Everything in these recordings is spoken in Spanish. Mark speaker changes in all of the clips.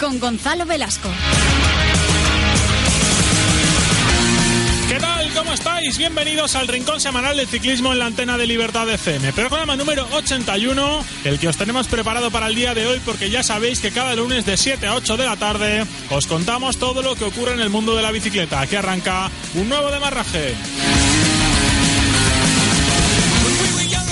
Speaker 1: Con Gonzalo Velasco.
Speaker 2: ¿Qué tal? ¿Cómo estáis? Bienvenidos al Rincón Semanal del Ciclismo en la antena de Libertad FM. Programa número 81, el que os tenemos preparado para el día de hoy porque ya sabéis que cada lunes de 7 a 8 de la tarde os contamos todo lo que ocurre en el mundo de la bicicleta. Aquí arranca un nuevo demarraje.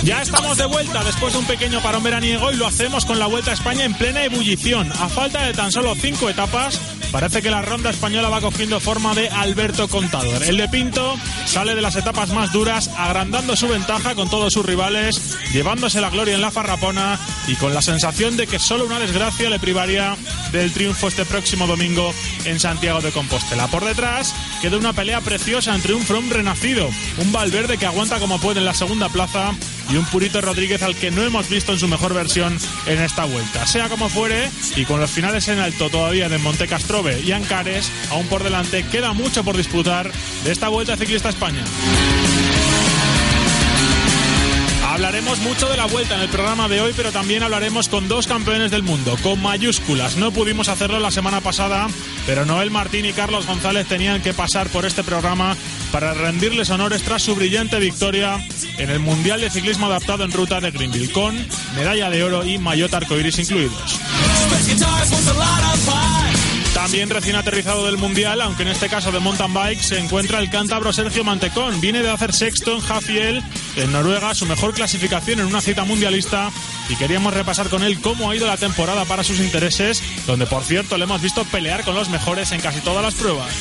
Speaker 2: Ya estamos de vuelta después de un pequeño parón veraniego y lo hacemos con la Vuelta a España en plena ebullición. A falta de tan solo cinco etapas, parece que la ronda española va cogiendo forma de Alberto Contador. El de Pinto sale de las etapas más duras, agrandando su ventaja con todos sus rivales, llevándose la gloria en la farrapona y con la sensación de que solo una desgracia le privaría del triunfo este próximo domingo en Santiago de Compostela. Por detrás queda una pelea preciosa entre un From renacido, un Valverde que aguanta como puede en la segunda plaza y un Purito Rodríguez al que no hemos visto en su mejor versión en esta vuelta. Sea como fuere, y con los finales en alto todavía de Monte Castrobe y Ancares, aún por delante queda mucho por disputar de esta Vuelta Ciclista España. Hablaremos mucho de la vuelta en el programa de hoy, pero también hablaremos con dos campeones del mundo, con mayúsculas. No pudimos hacerlo la semana pasada, pero Noel Martín y Carlos González tenían que pasar por este programa para rendirles honores tras su brillante victoria en el Mundial de Ciclismo Adaptado en Ruta de Greenville, con medalla de oro y maillot arcoiris incluidos. También recién aterrizado del Mundial, aunque en este caso de mountain bike, se encuentra el cántabro Sergio Mantecón. Viene de hacer sexto en Jafiel, en Noruega, su mejor clasificación en una cita mundialista. Y queríamos repasar con él cómo ha ido la temporada para sus intereses, donde por cierto le hemos visto pelear con los mejores en casi todas las pruebas.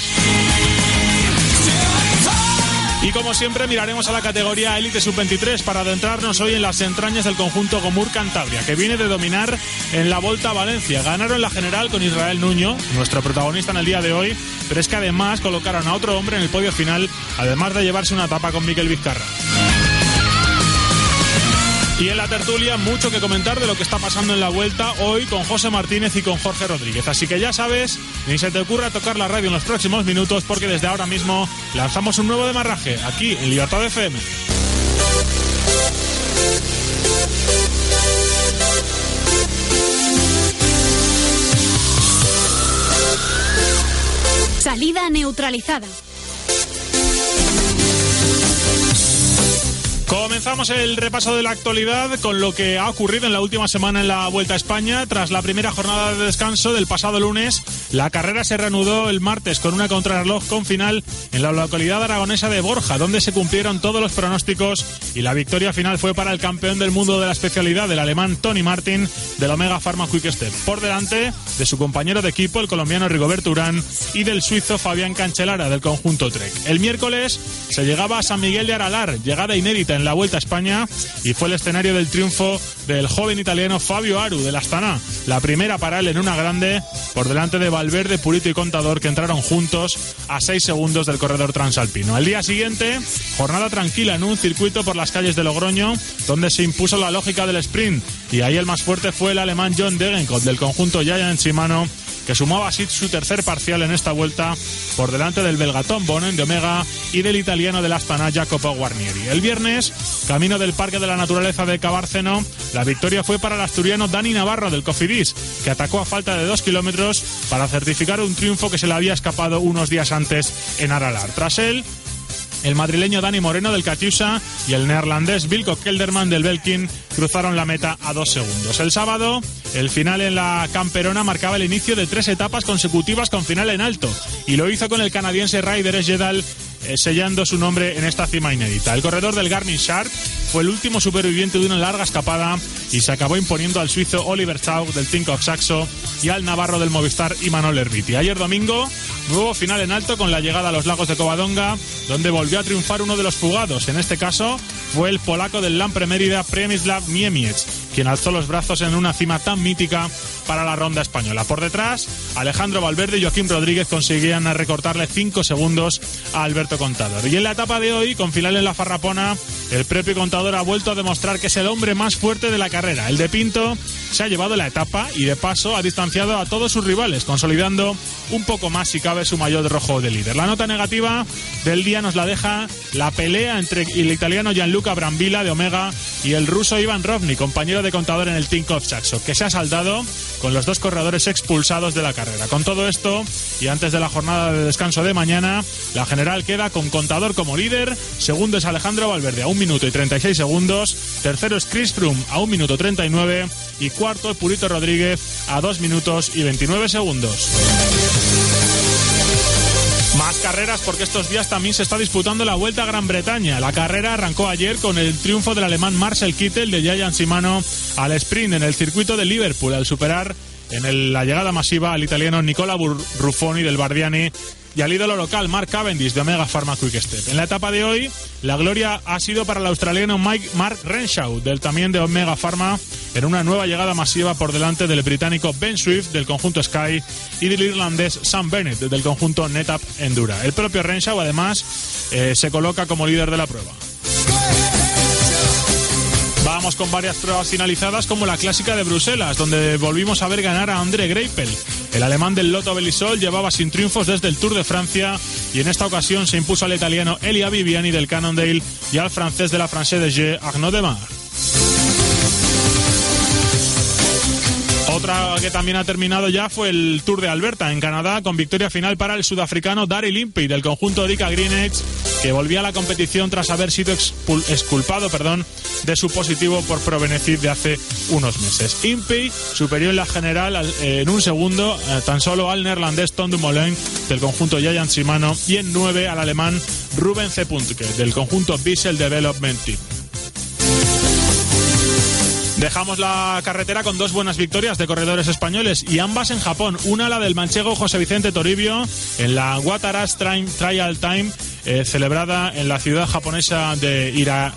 Speaker 2: Y como siempre miraremos a la categoría Elite Sub-23 para adentrarnos hoy en las entrañas del conjunto Gomur Cantabria, que viene de dominar en la Volta a Valencia. Ganaron la general con Israel Nuño, nuestro protagonista en el día de hoy, pero es que además colocaron a otro hombre en el podio final, además de llevarse una etapa con Miquel Vizcarra. Y en la tertulia mucho que comentar de lo que está pasando en la vuelta hoy con José Martínez y con Jorge Rodríguez. Así que ya sabes, ni se te ocurra tocar la radio en los próximos minutos porque desde ahora mismo lanzamos un nuevo demarraje aquí en Libertad FM.
Speaker 1: Salida neutralizada.
Speaker 2: Comenzamos el repaso de la actualidad con lo que ha ocurrido en la última semana en la Vuelta a España. Tras la primera jornada de descanso del pasado lunes, la carrera se reanudó el martes con una contrarreloj con final en la localidad aragonesa de Borja, donde se cumplieron todos los pronósticos y la victoria final fue para el campeón del mundo de la especialidad, el alemán Tony Martin, del Omega Pharma Quick Step, por delante de su compañero de equipo, el colombiano Rigoberto Urán, y del suizo Fabián Cancelara, del conjunto Trek. El miércoles se llegaba a San Miguel de Aralar, llegada inédita en la Vuelta a España y fue el escenario del triunfo del joven italiano Fabio Aru del Astana. La primera para él en una grande por delante de Valverde, Purito y Contador que entraron juntos a seis segundos del corredor transalpino. Al día siguiente, jornada tranquila en un circuito por las calles de Logroño donde se impuso la lógica del sprint y ahí el más fuerte fue el alemán John Degenkot del conjunto Giant Shimano que sumaba así su tercer parcial en esta vuelta por delante del belgatón Bonen de Omega y del italiano del Astana Jacopo Guarnieri. El viernes, camino del Parque de la Naturaleza de Cabárceno, la victoria fue para el asturiano Dani Navarro del Cofidis, que atacó a falta de dos kilómetros para certificar un triunfo que se le había escapado unos días antes en Aralar. Tras él, el madrileño Dani Moreno del Catiusa y el neerlandés Wilco Kelderman del Belkin cruzaron la meta a dos segundos. El sábado, el final en la Camperona marcaba el inicio de tres etapas consecutivas con final en alto y lo hizo con el canadiense Ryder Jedal eh, sellando su nombre en esta cima inédita. El corredor del Garmin Shark fue el último superviviente de una larga escapada y se acabó imponiendo al suizo Oliver Schaub del Tinkoff Saxo y al navarro del Movistar Imanol Erviti. Ayer domingo, nuevo final en alto con la llegada a los lagos de Covadonga, donde volvió a triunfar uno de los fugados. En este caso fue el polaco del Lampre Mérida Premislav Niemiec, quien alzó los brazos en una cima tan mítica para la ronda española. Por detrás, Alejandro Valverde y Joaquín Rodríguez conseguían recortarle 5 segundos a Alberto Contador. Y en la etapa de hoy, con final en la Farrapona, el propio Contador ha vuelto a demostrar que es el hombre más fuerte de la carrera. El de Pinto se ha llevado la etapa y de paso ha distanciado a todos sus rivales, consolidando un poco más si cabe su mayor rojo de líder. La nota negativa del día nos la deja la pelea entre el italiano Gianluca Brambilla de Omega y el ruso Ivan Rovni, compañero de contador en el Tinkoff Saxo, que se ha saldado con los dos corredores expulsados de la carrera. Con todo esto, y antes de la jornada de descanso de mañana, la general queda con contador como líder, segundo es Alejandro Valverde a 1 minuto y 36 segundos, tercero es Chris Froome a 1 minuto 39 y cuarto Purito Rodríguez a 2 minutos y 29 segundos. Más carreras porque estos días también se está disputando la Vuelta a Gran Bretaña. La carrera arrancó ayer con el triunfo del alemán Marcel Kittel de Giant Simano al sprint en el circuito de Liverpool al superar en la llegada masiva al italiano Nicola Ruffoni del Bardiani y al ídolo local Mark Cavendish de Omega Pharma Quick Step. En la etapa de hoy, la gloria ha sido para el australiano Mike Mark Renshaw del también de Omega Pharma en una nueva llegada masiva por delante del británico Ben Swift del conjunto Sky y del irlandés Sam Bennett del conjunto NetApp Endura. El propio Renshaw además eh, se coloca como líder de la prueba. Con varias pruebas finalizadas como la clásica de Bruselas, donde volvimos a ver ganar a André Greipel. El alemán del Lotto Belisol llevaba sin triunfos desde el Tour de Francia y en esta ocasión se impuso al italiano Elia Viviani del Cannondale y al francés de la France de G, Arnaud Demar. Otra que también ha terminado ya fue el Tour de Alberta en Canadá con victoria final para el sudafricano Daryl Impey del conjunto Erika Greenedge que volvía a la competición tras haber sido exculpado perdón, de su positivo por provenecir de hace unos meses. Impey superior en la general en un segundo eh, tan solo al neerlandés Tom Dumoulin del conjunto Giant Shimano y en nueve al alemán Ruben C. del conjunto Bissell Development Team. Dejamos la carretera con dos buenas victorias de corredores españoles y ambas en Japón. Una la del manchego José Vicente Toribio en la Wataras Trial Time eh, celebrada en la ciudad japonesa de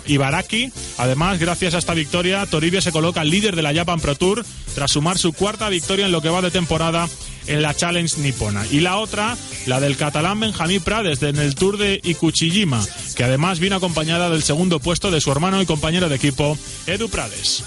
Speaker 2: Ibaraki. Además, gracias a esta victoria, Toribio se coloca líder de la Japan Pro Tour tras sumar su cuarta victoria en lo que va de temporada en la Challenge nipona. Y la otra, la del catalán Benjamín Prades en el Tour de Ikuchijima, que además vino acompañada del segundo puesto de su hermano y compañero de equipo, Edu Prades.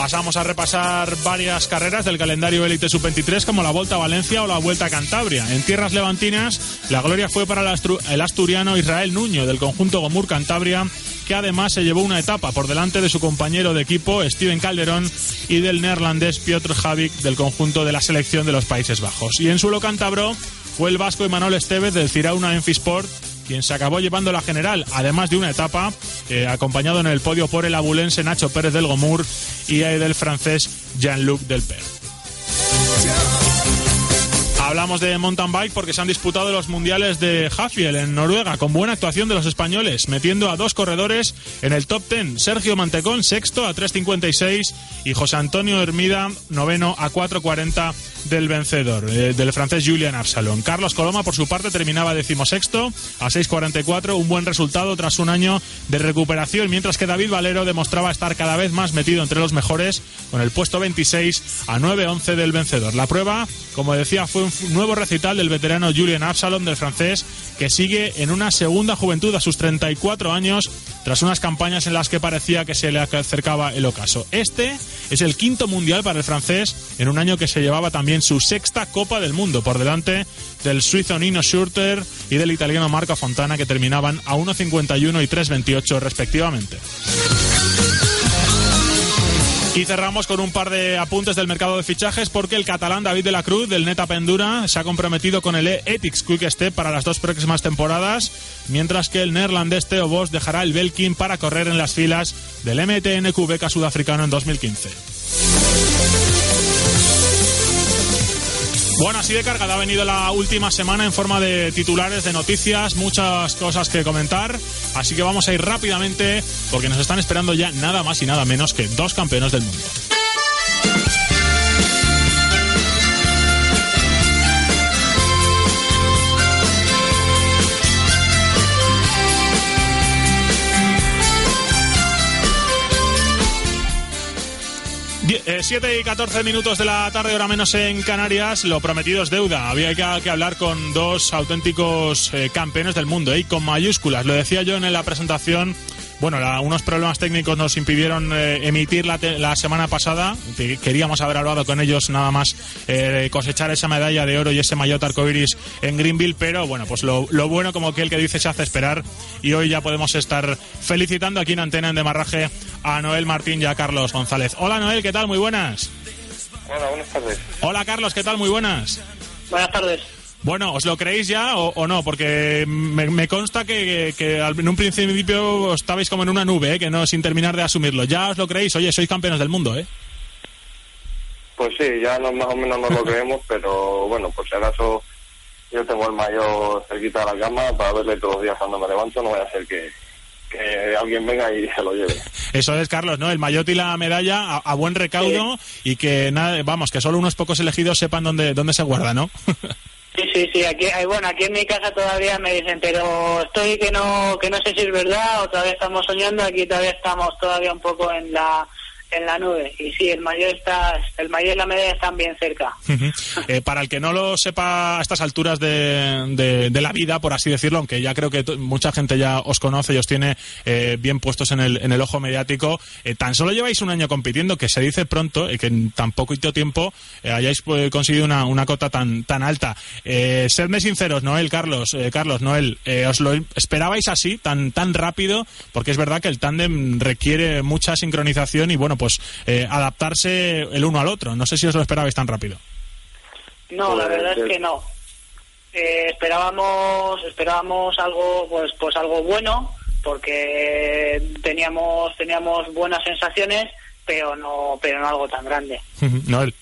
Speaker 2: Pasamos a repasar varias carreras del calendario Elite Sub-23 como la Vuelta a Valencia o la Vuelta a Cantabria. En tierras levantinas, la gloria fue para el asturiano Israel Nuño del conjunto Gomur Cantabria, que además se llevó una etapa por delante de su compañero de equipo Steven Calderón y del neerlandés Piotr Javik del conjunto de la selección de los Países Bajos. Y en suelo cántabro fue el vasco Emanuel Estevez del Cirauna Enfisport quien se acabó llevando la general, además de una etapa, eh, acompañado en el podio por el abulense Nacho Pérez del Gomur y del francés Jean-Luc Delper. Hablamos de mountain bike porque se han disputado los mundiales de Haffiel en Noruega con buena actuación de los españoles, metiendo a dos corredores en el top 10. Sergio Mantecón, sexto a 3.56 y José Antonio Hermida, noveno a 4.40 del vencedor, eh, del francés Julian Absalon. Carlos Coloma, por su parte, terminaba decimosexto a 6.44, un buen resultado tras un año de recuperación, mientras que David Valero demostraba estar cada vez más metido entre los mejores, con el puesto 26 a 9.11 del vencedor. La prueba, como decía, fue un nuevo recital del veterano Julian Absalon, del francés, que sigue en una segunda juventud a sus 34 años, tras unas campañas en las que parecía que se le acercaba el ocaso. Este es el quinto mundial para el francés en un año que se llevaba también su sexta Copa del Mundo, por delante del suizo Nino Schurter y del italiano Marco Fontana, que terminaban a 1.51 y 3.28 respectivamente. Y cerramos con un par de apuntes del mercado de fichajes porque el catalán David de la Cruz del Neta Pendura se ha comprometido con el Ethics Quick Step para las dos próximas temporadas, mientras que el neerlandés Theo Bos dejará el Belkin para correr en las filas del MTNQ Beca sudafricano en 2015. Bueno, así de cargada ha venido la última semana en forma de titulares, de noticias, muchas cosas que comentar. Así que vamos a ir rápidamente porque nos están esperando ya nada más y nada menos que dos campeones del mundo. 7 y 14 minutos de la tarde, hora menos en Canarias. Lo prometido es deuda. Había que, hablar con dos auténticos eh, campeones del mundo, y con mayúsculas. Lo decía yo en la presentación bueno, unos problemas técnicos nos impidieron eh, emitir la, semana pasada. Queríamos haber hablado con ellos nada más eh, cosechar esa medalla de oro y ese maillot arcoiris en Greenville, pero bueno, pues lo, bueno como que el que dice se hace esperar y hoy ya podemos estar felicitando aquí en Antena en Demarraje a Noel Martín y a Carlos González. Hola Noel, ¿qué tal? Muy buenas.
Speaker 3: Hola, buenas tardes.
Speaker 2: Hola Carlos, ¿qué tal? Muy buenas.
Speaker 4: Buenas tardes.
Speaker 2: Bueno, ¿os lo creéis ya o, no? Porque me, consta que, en un principio estabais como en una nube, ¿eh? que no sin terminar de asumirlo. ¿Ya os lo creéis? Oye, sois campeones del mundo, ¿eh?
Speaker 3: Pues sí, ya no, más o menos nos lo creemos, pero bueno, por si acaso yo tengo el mayor cerquita de la cama para verle todos los días cuando me levanto, no voy a ser que, alguien venga y se lo lleve.
Speaker 2: Eso es, Carlos, ¿no? El maillot y la medalla a, buen recaudo y que, nada, vamos, que solo unos pocos elegidos sepan dónde, dónde se guarda, ¿no?
Speaker 4: Sí, sí, sí. Aquí, bueno, aquí en mi casa todavía me dicen, pero estoy que no, que no sé si es verdad o todavía estamos soñando. Aquí todavía estamos todavía un poco en la en la nube. Y sí, el mayor está, el mayor y la medalla están bien cerca.
Speaker 2: Eh, para el que no lo sepa a estas alturas de, de, la vida, por así decirlo, aunque ya creo que mucha gente ya os conoce y os tiene eh, bien puestos en el, en el ojo mediático, eh, tan solo lleváis un año compitiendo, que se dice pronto, que en tan poquito tiempo hayáis conseguido una, una cota tan, tan alta. sedme sinceros, Noel, Carlos, Carlos, Noel, ¿os lo esperabais así, tan, tan rápido? Porque es verdad que el tándem requiere mucha sincronización y bueno, pues eh, adaptarse el uno al otro. No sé si os lo esperabais tan rápido.
Speaker 4: No, la verdad es que no. Eh, esperábamos esperábamos algo pues pues algo bueno porque teníamos teníamos buenas sensaciones pero no pero no algo tan grande
Speaker 2: Noel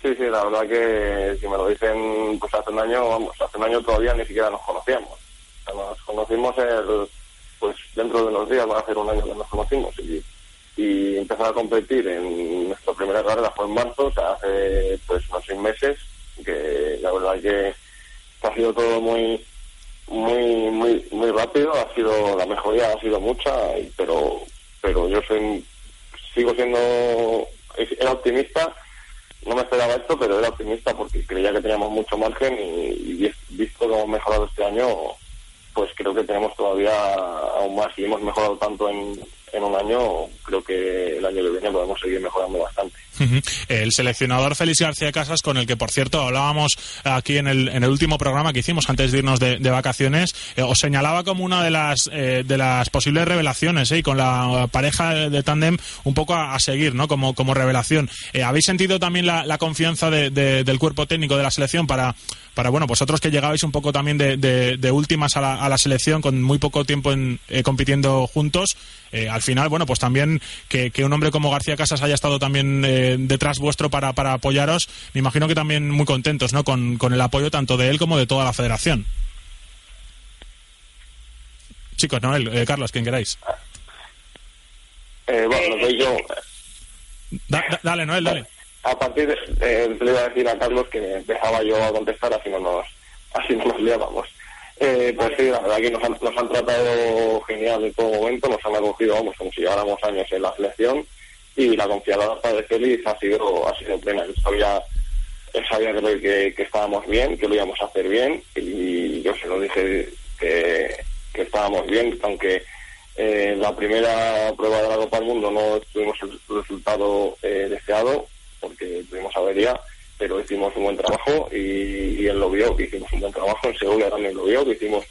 Speaker 3: sí sí la verdad que si me lo dicen pues hace un año vamos hace un año todavía ni siquiera nos conocíamos nos conocimos el, pues dentro de unos días va a ser un año que nos conocimos y y empezar a competir en nuestra primera carrera fue en marzo, o sea, hace pues unos seis meses, que la verdad que ha sido todo muy muy muy muy rápido, ha sido la mejoría ha sido mucha, pero pero yo soy sigo siendo era optimista, no me esperaba esto, pero era optimista porque creía que teníamos mucho margen y, y visto cómo hemos mejorado este año, pues creo que tenemos todavía aún más y hemos mejorado tanto en, en un año, creo que el año que viene podemos seguir mejorando bastante.
Speaker 2: El seleccionador Félix García Casas, con el que por cierto hablábamos aquí en el, en el último programa que hicimos antes de irnos de, vacaciones, eh, os señalaba como una de las eh, de las posibles revelaciones, eh, con la pareja de tándem un poco a, seguir, ¿no? Como, como revelación. ¿Habéis sentido también la, la confianza del cuerpo técnico de la selección para, para bueno, vosotros que llegabais un poco también de, de, últimas a la, a la, selección con muy poco tiempo en, compitiendo juntos? al final, bueno, pues también que, que, un hombre como García Casas haya estado también detrás vuestro para, para apoyaros, me imagino que también muy contentos ¿no? con, con el apoyo tanto de él como de toda la federación. Chicos, Noel, eh, Carlos, quien queráis.
Speaker 3: Eh, bueno, lo yo.
Speaker 2: dale, Noel, dale.
Speaker 3: A partir de, le iba a decir a Carlos que empezaba yo a contestar, así no nos, así no nos liábamos. Eh, pues sí, la verdad que nos han, nos han tratado genial en todo momento, nos han acogido, vamos, como si lleváramos años en la selección y la confianza de Félix ha sido, ha sido plena. Él sabía, sabía que, que, estábamos bien, que lo íbamos a hacer bien y yo se lo dije que, que estábamos bien, aunque eh, la primera prueba de la Copa del Mundo no tuvimos el resultado eh, deseado porque tuvimos avería, pero hicimos un buen trabajo y, él lo vio, que hicimos un buen trabajo, en Segovia también lo vio, que hicimos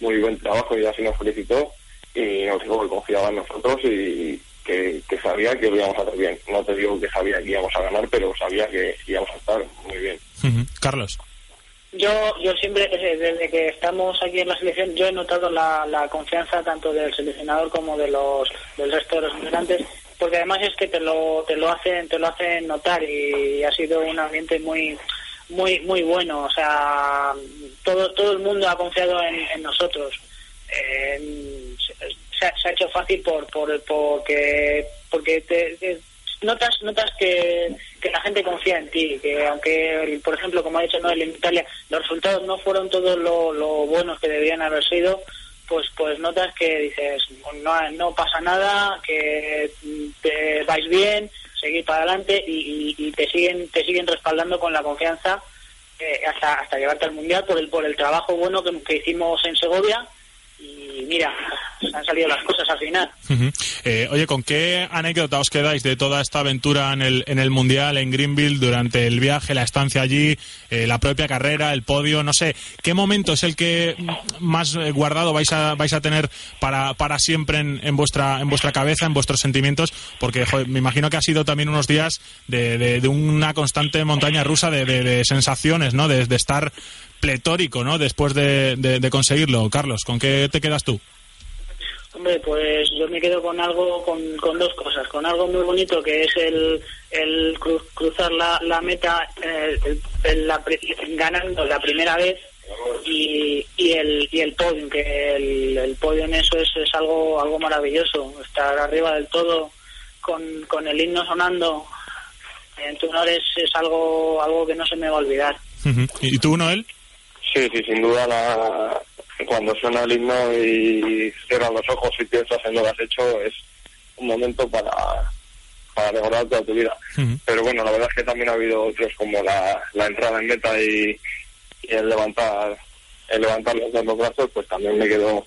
Speaker 3: muy buen trabajo y así nos felicitó y nos dijo que confiaba en nosotros y, que, sabía que lo íbamos a hacer bien. No te digo que sabía que íbamos a ganar, pero sabía que íbamos a estar muy bien.
Speaker 2: Carlos.
Speaker 4: Yo, yo siempre, desde que estamos aquí en la selección, yo he notado la, la confianza tanto del seleccionador como de los del resto de los integrantes, porque además es que te lo, te lo hacen, te lo hacen notar y ha sido un ambiente muy muy muy bueno. O sea, todo todo el mundo ha confiado en, nosotros. se, ha hecho fácil por, por porque porque te, notas notas que, que, la gente confía en ti que aunque por ejemplo como ha dicho Noel en Italia los resultados no fueron todos lo, lo buenos que debían haber sido pues pues notas que dices no, no pasa nada que te vais bien seguir para adelante y, te siguen te siguen respaldando con la confianza eh, hasta hasta llevarte al mundial por el por el trabajo bueno que, que hicimos en Segovia y mira, han salido las cosas al final.
Speaker 2: Eh, oye, ¿con qué anécdota os quedáis de toda esta aventura en el, en el Mundial, en Greenville, durante el viaje, la estancia allí, eh, la propia carrera, el podio? No sé, ¿qué momento es el que más eh, guardado vais a, vais a tener para, para siempre en, en vuestra, en vuestra cabeza, en vuestros sentimientos? Porque me imagino que ha sido también unos días de, de, una constante montaña rusa de, de sensaciones, ¿no? De, estar pletórico, ¿no? Después de, de, conseguirlo. Carlos, ¿con qué te quedas tú?
Speaker 4: Hombre, pues yo me quedo con algo, con, con dos cosas. Con algo muy bonito que es el, el cruzar la, la meta eh, ganando la primera vez y, y el y el podio, que el, el podio en eso es, es algo algo maravilloso. Estar arriba del todo con, con el himno sonando en tu honor es, es algo, algo que no se me va a olvidar.
Speaker 2: ¿Y tú, Noel?
Speaker 3: Sí, sí, sin duda la, cuando suena el himno y cierras los ojos y piensas en lo que has hecho es un momento para, para mejorar toda tu vida. Pero bueno, la verdad es que también ha habido otros como la, la entrada en meta y, el levantar el levantar los dos brazos, pues también me quedo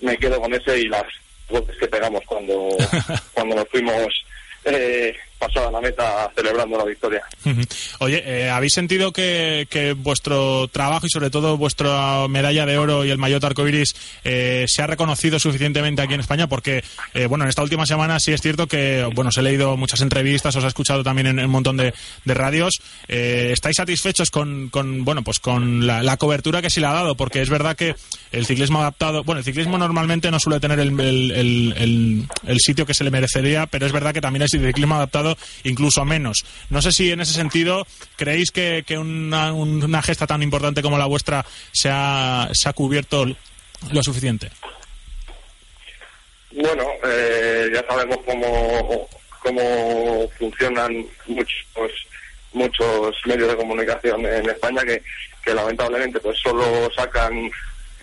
Speaker 3: me quedo con ese y las voces que pegamos cuando cuando nos fuimos eh, pasada la meta celebrando la victoria.
Speaker 2: Oye, eh, ¿habéis sentido que, vuestro trabajo y sobre todo vuestra medalla de oro y el maillot arcoiris eh, se ha reconocido suficientemente aquí en España? Porque, eh, bueno, en esta última semana sí es cierto que, bueno, os he leído muchas entrevistas, os he escuchado también en, un montón de, radios. ¿Estáis satisfechos con, bueno, pues con la, cobertura que se le ha dado? Porque es verdad que el ciclismo adaptado, bueno, el ciclismo normalmente no suele tener el, el sitio que se le merecería, pero es verdad que también el ciclismo adaptado incluso menos. No sé si en ese sentido creéis que, una, gesta tan importante como la vuestra se ha, se ha cubierto lo suficiente.
Speaker 3: Bueno, eh, ya sabemos cómo, cómo funcionan muchos muchos medios de comunicación en España que, que lamentablemente pues solo sacan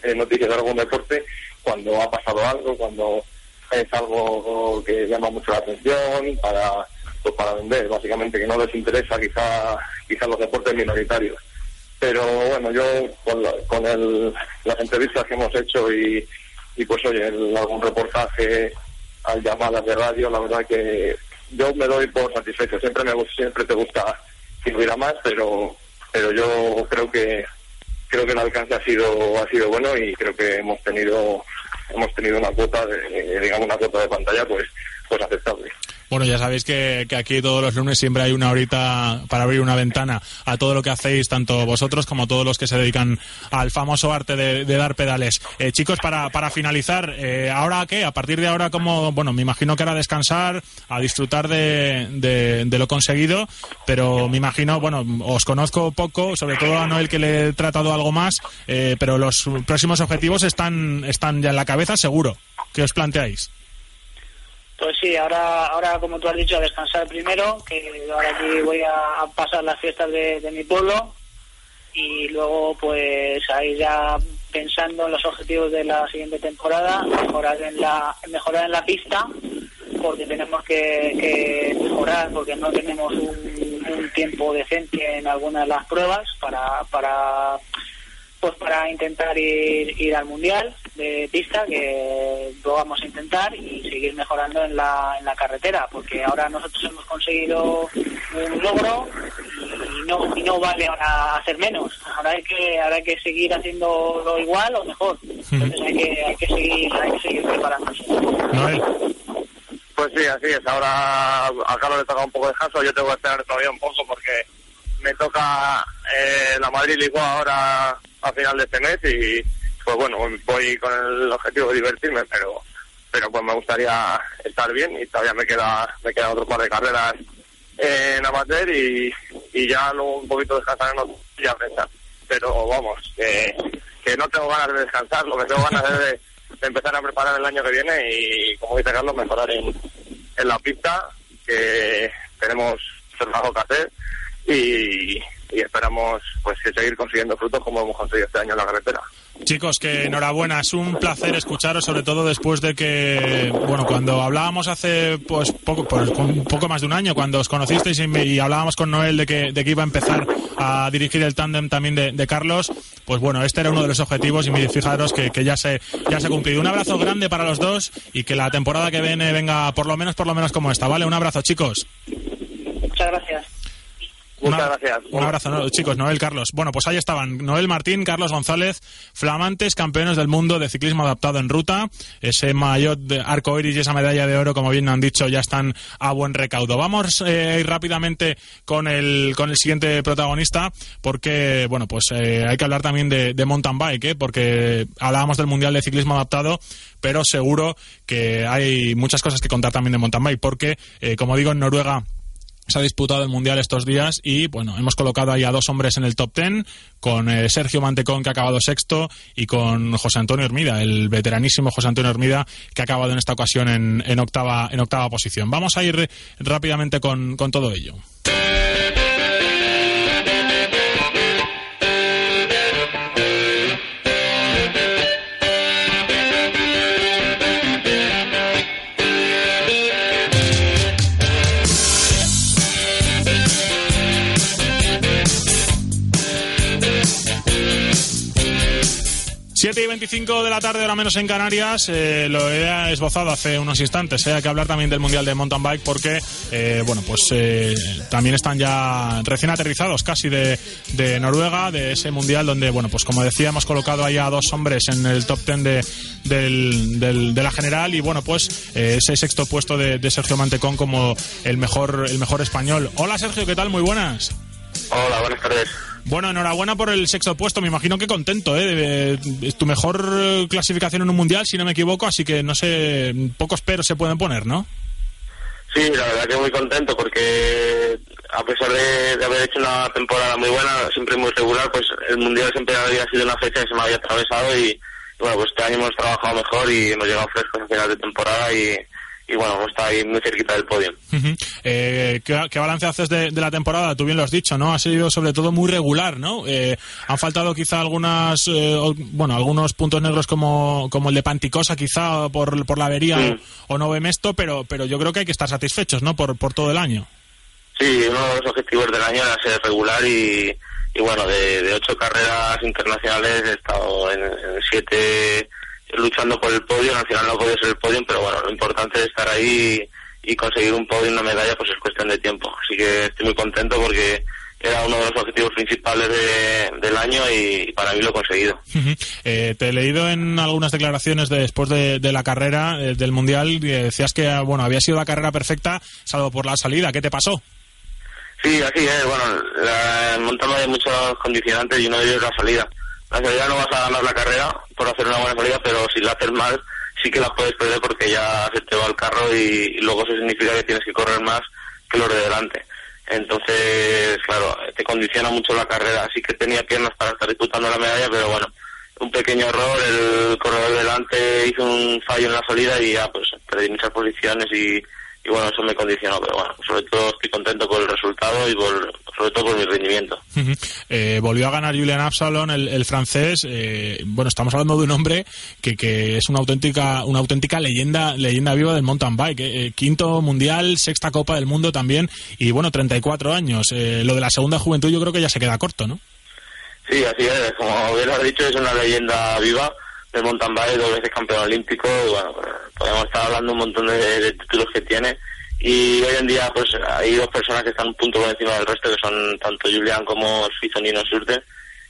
Speaker 3: eh, noticias de algún deporte cuando ha pasado algo, cuando es algo que llama mucho la atención para pues para vender, básicamente, que no les interesa quizá, quizá los deportes minoritarios. Pero bueno, yo con, con el, las entrevistas que hemos hecho y, y pues oye, algún reportaje, al llamadas de radio, la verdad que yo me doy por satisfecho. Siempre me siempre te gusta que hubiera más, pero pero yo creo que creo que el alcance ha sido ha sido bueno y creo que hemos tenido hemos tenido una cuota de, digamos una cuota de pantalla pues pues aceptable.
Speaker 2: Bueno, ya sabéis que, aquí todos los lunes siempre hay una horita para abrir una ventana a todo lo que hacéis, tanto vosotros como todos los que se dedican al famoso arte de, dar pedales. Eh, chicos, para, para finalizar, eh, ¿ahora qué? A partir de ahora, como, bueno, me imagino que ahora descansar, a disfrutar de, de, lo conseguido, pero me imagino, bueno, os conozco poco, sobre todo a Noel que le he tratado algo más, eh, pero los próximos objetivos están, están ya en la cabeza, seguro. ¿Qué os planteáis?
Speaker 4: Pues sí, ahora, ahora como tú has dicho, a descansar primero, que ahora aquí voy a, pasar las fiestas de, mi pueblo. Y luego pues ahí ya pensando en los objetivos de la siguiente temporada, mejorar en la, mejorar en la pista, porque tenemos que, mejorar, porque no tenemos un, un, tiempo decente en algunas de las pruebas para, para pues para intentar ir, ir al mundial de pista que lo vamos a intentar y seguir mejorando en la, en la carretera porque ahora nosotros hemos conseguido un logro y no, y no vale ahora hacer menos. Ahora hay que ahora hay que seguir haciéndolo igual o mejor. Entonces hay que, hay que seguir hay que seguir preparándose
Speaker 3: pues sí así es. Ahora a Carlos le toca un poco de descanso yo tengo que esperar todavía un poco porque me toca eh, la Madrid Ligua ahora a final de este mes y pues bueno, voy con el objetivo de divertirme, pero pero pues me gustaría estar bien y todavía me queda me quedan otro par de carreras en amateur y,
Speaker 5: y ya luego un poquito descansar en y ya pensar. Pero vamos, que, que no tengo ganas de descansar, lo que tengo ganas es de, empezar a preparar el año que viene y, como dice Carlos, mejorar en, en la pista, que tenemos trabajo que hacer y, y esperamos pues seguir consiguiendo frutos como hemos conseguido este año en la carretera.
Speaker 2: Chicos, que enhorabuena, es un placer escucharos, sobre todo después de que, bueno, cuando hablábamos hace pues poco, pues, un poco más de un año, cuando os conocisteis y, hablábamos con Noel de que, de que iba a empezar a dirigir el tándem también de, Carlos, pues bueno, este era uno de los objetivos y fijaros que, que, ya se ya se ha cumplido. Un abrazo grande para los dos y que la temporada que viene venga por lo menos por lo menos como esta, ¿vale? Un abrazo, chicos.
Speaker 4: Muchas gracias.
Speaker 5: Muchas gracias.
Speaker 2: Un abrazo, chicos. Noel, Carlos. Bueno, pues ahí estaban. Noel Martín, Carlos González, flamantes campeones del mundo de ciclismo adaptado en ruta. Ese maillot de arco iris y esa medalla de oro, como bien han dicho, ya están a buen recaudo. Vamos eh, rápidamente con el, con el siguiente protagonista, porque, bueno, pues eh, hay que hablar también de, mountain bike, ¿eh? porque hablábamos del Mundial de Ciclismo Adaptado, pero seguro que hay muchas cosas que contar también de mountain bike, porque, como digo, en Noruega se ha disputado el Mundial estos días y bueno, hemos colocado ahí a dos hombres en el top ten, con eh, Sergio Mantecón que ha acabado sexto y con José Antonio Hermida, el veteranísimo José Antonio Hermida que ha acabado en esta ocasión en, octava, en octava posición. Vamos a ir rápidamente con, con todo ello. 7 y 25 de la tarde, ahora menos en Canarias, eh, lo he esbozado hace unos instantes. Eh, hay que hablar también del Mundial de Mountain Bike porque, eh, bueno, pues también están ya recién aterrizados casi de, Noruega, de ese Mundial donde, bueno, pues como decía, hemos colocado ahí a dos hombres en el top 10 de, de la general y, bueno, pues ese sexto puesto de, de Sergio Mantecón como el mejor, el mejor español. Hola Sergio, ¿qué tal? Muy buenas.
Speaker 5: Hola, buenas tardes.
Speaker 2: Bueno, enhorabuena por el sexto puesto. Me imagino que contento, ¿eh? Es tu mejor eh, clasificación en un mundial, si no me equivoco, así que no sé, pocos peros se pueden poner, ¿no?
Speaker 5: Sí, la verdad que muy contento porque a pesar de, haber hecho una temporada muy buena, siempre muy regular, pues el mundial siempre había sido una fecha que se me había atravesado y, bueno, pues este año hemos trabajado mejor y hemos llegado frescos a final de temporada y y bueno, está ahí muy cerquita del podio.
Speaker 2: Eh, ¿qué, balance haces de, la temporada? Tú bien lo has dicho, ¿no? Ha sido sobre todo muy regular, ¿no? Eh, han faltado quizá algunas, eh, bueno, algunos puntos negros como, como el de Panticosa, quizá por, por la avería o, no Bemesto, pero, pero yo creo que hay que estar satisfechos, ¿no? Por, por todo el año.
Speaker 5: Sí, uno de los objetivos del año era ser regular y, y bueno, de, ocho carreras internacionales he estado en siete luchando por el podio, al final no podía ser el podio, pero bueno, lo importante es estar ahí y, conseguir un podio y una medalla, pues es cuestión de tiempo. Así que estoy muy contento porque era uno de los objetivos principales del año y para mí lo he conseguido.
Speaker 2: Eh, te he leído en algunas declaraciones después de, la carrera eh, del Mundial, decías que bueno había sido la carrera perfecta, salvo por la salida. ¿Qué te pasó?
Speaker 5: Sí, así es. Bueno, la, montando hay muchos condicionantes y uno de ellos es la salida la salida no vas a ganar la carrera por hacer una buena salida, pero si la haces mal, sí que la puedes perder porque ya se te va el carro y, luego eso significa que tienes que correr más que los de delante. Entonces, claro, te condiciona mucho la carrera. Así que tenía piernas para estar disputando la medalla, pero bueno, un pequeño error, el corredor delante hizo un fallo en la salida y ya pues perdí muchas posiciones y y bueno, eso me condicionó, pero bueno, sobre todo estoy contento con el resultado y por, sobre todo por mi rendimiento.
Speaker 2: Eh, volvió a ganar Julian Absalon, el, francés. Eh, bueno, estamos hablando de un hombre que, que es una auténtica una auténtica leyenda leyenda viva del mountain bike. Eh. quinto mundial, sexta Copa del Mundo también y bueno, 34 años. lo de la segunda juventud yo creo que ya se queda corto, ¿no?
Speaker 5: Sí, así es. Como bien has dicho, es una leyenda viva del mountain bike, dos veces campeón olímpico, y bueno, podemos estar hablando un montón de, títulos que tiene. Y hoy en día, pues hay dos personas que están un punto por encima del resto, que son tanto Julián como Suizo Nino Surte.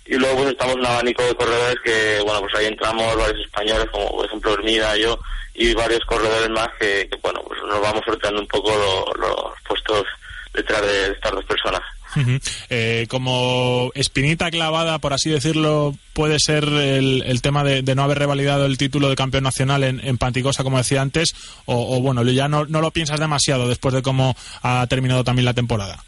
Speaker 5: Y luego, pues estamos en un abanico de corredores que, bueno, pues ahí entramos varios españoles, como por ejemplo Hermida, yo, y varios corredores más que, bueno, pues nos vamos sorteando un poco los puestos detrás de estas dos personas.
Speaker 2: Eh, como espinita clavada, por así decirlo, puede ser el, tema de, no haber revalidado el título de campeón nacional en, Panticosa, como decía antes, o, bueno, ya no, lo piensas demasiado después de cómo ha terminado también la temporada.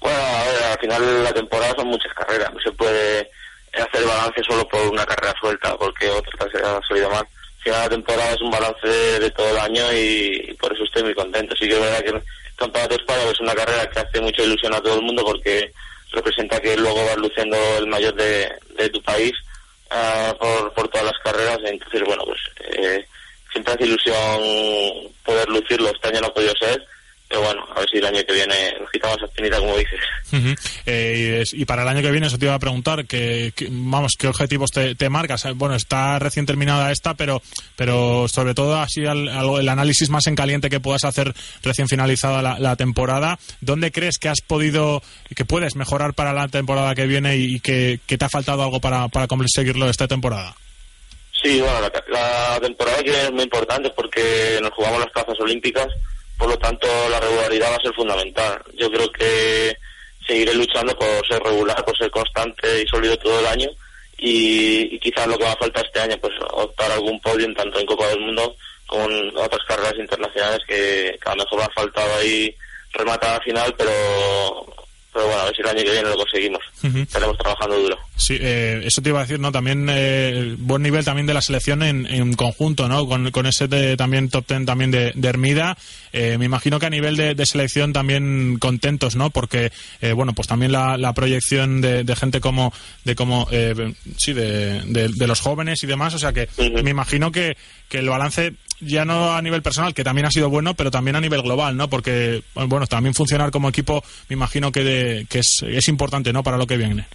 Speaker 5: Bueno, a ver, final la temporada son muchas carreras, no se puede hacer balance solo por una carrera suelta, porque otra ha salido mal. Al final la temporada es un balance de, todo el año y, por eso estoy muy contento. Sí que es verdad que el Campeonato de España es una carrera que hace mucha ilusión a todo el mundo porque representa que luego vas luciendo el mayor de, tu país ah, por, todas las carreras. Entonces, bueno, pues eh, siempre hace ilusión poder lucirlo. Este año no ha podido ser pero bueno, a ver si el año que viene nos quitamos esa espinita, como dices.
Speaker 2: Eh, y, para el año que viene, eso te iba a preguntar, que, vamos, ¿qué objetivos te, marcas? Bueno, está recién terminada esta, pero pero sobre todo así el, el análisis más en caliente que puedas hacer recién finalizada la, temporada. ¿Dónde crees que has podido, que puedes mejorar para la temporada que viene y, que, te ha faltado algo para, para conseguirlo esta temporada?
Speaker 5: Sí, bueno, la, la temporada que viene es muy importante porque nos jugamos las plazas olímpicas por lo tanto la regularidad va a ser fundamental. Yo creo que seguiré luchando por ser regular, por ser constante y sólido todo el año y, quizás lo que va a faltar este año pues optar algún podio tanto en Copa del Mundo como en otras carreras internacionales que, que a lo mejor me ha faltado ahí rematar a final, pero pero bueno, a ver si el año que viene lo conseguimos. Estaremos trabajando duro.
Speaker 2: Sí, eh, eso te iba a decir, ¿no? También eh, buen nivel también de la selección en, en conjunto, ¿no? Con, con ese también top ten también de, de Hermida. Eh, me imagino que a nivel de, selección también contentos, ¿no? Porque, eh, bueno, pues también la, la proyección de, de, gente como, de como, eh, sí, de, de, los jóvenes y demás, o sea que me imagino que, que el balance ya no a nivel personal, que también ha sido bueno, pero también a nivel global, ¿no? Porque, bueno, también funcionar como equipo, me imagino que, que es, es importante, ¿no? Para lo que viene.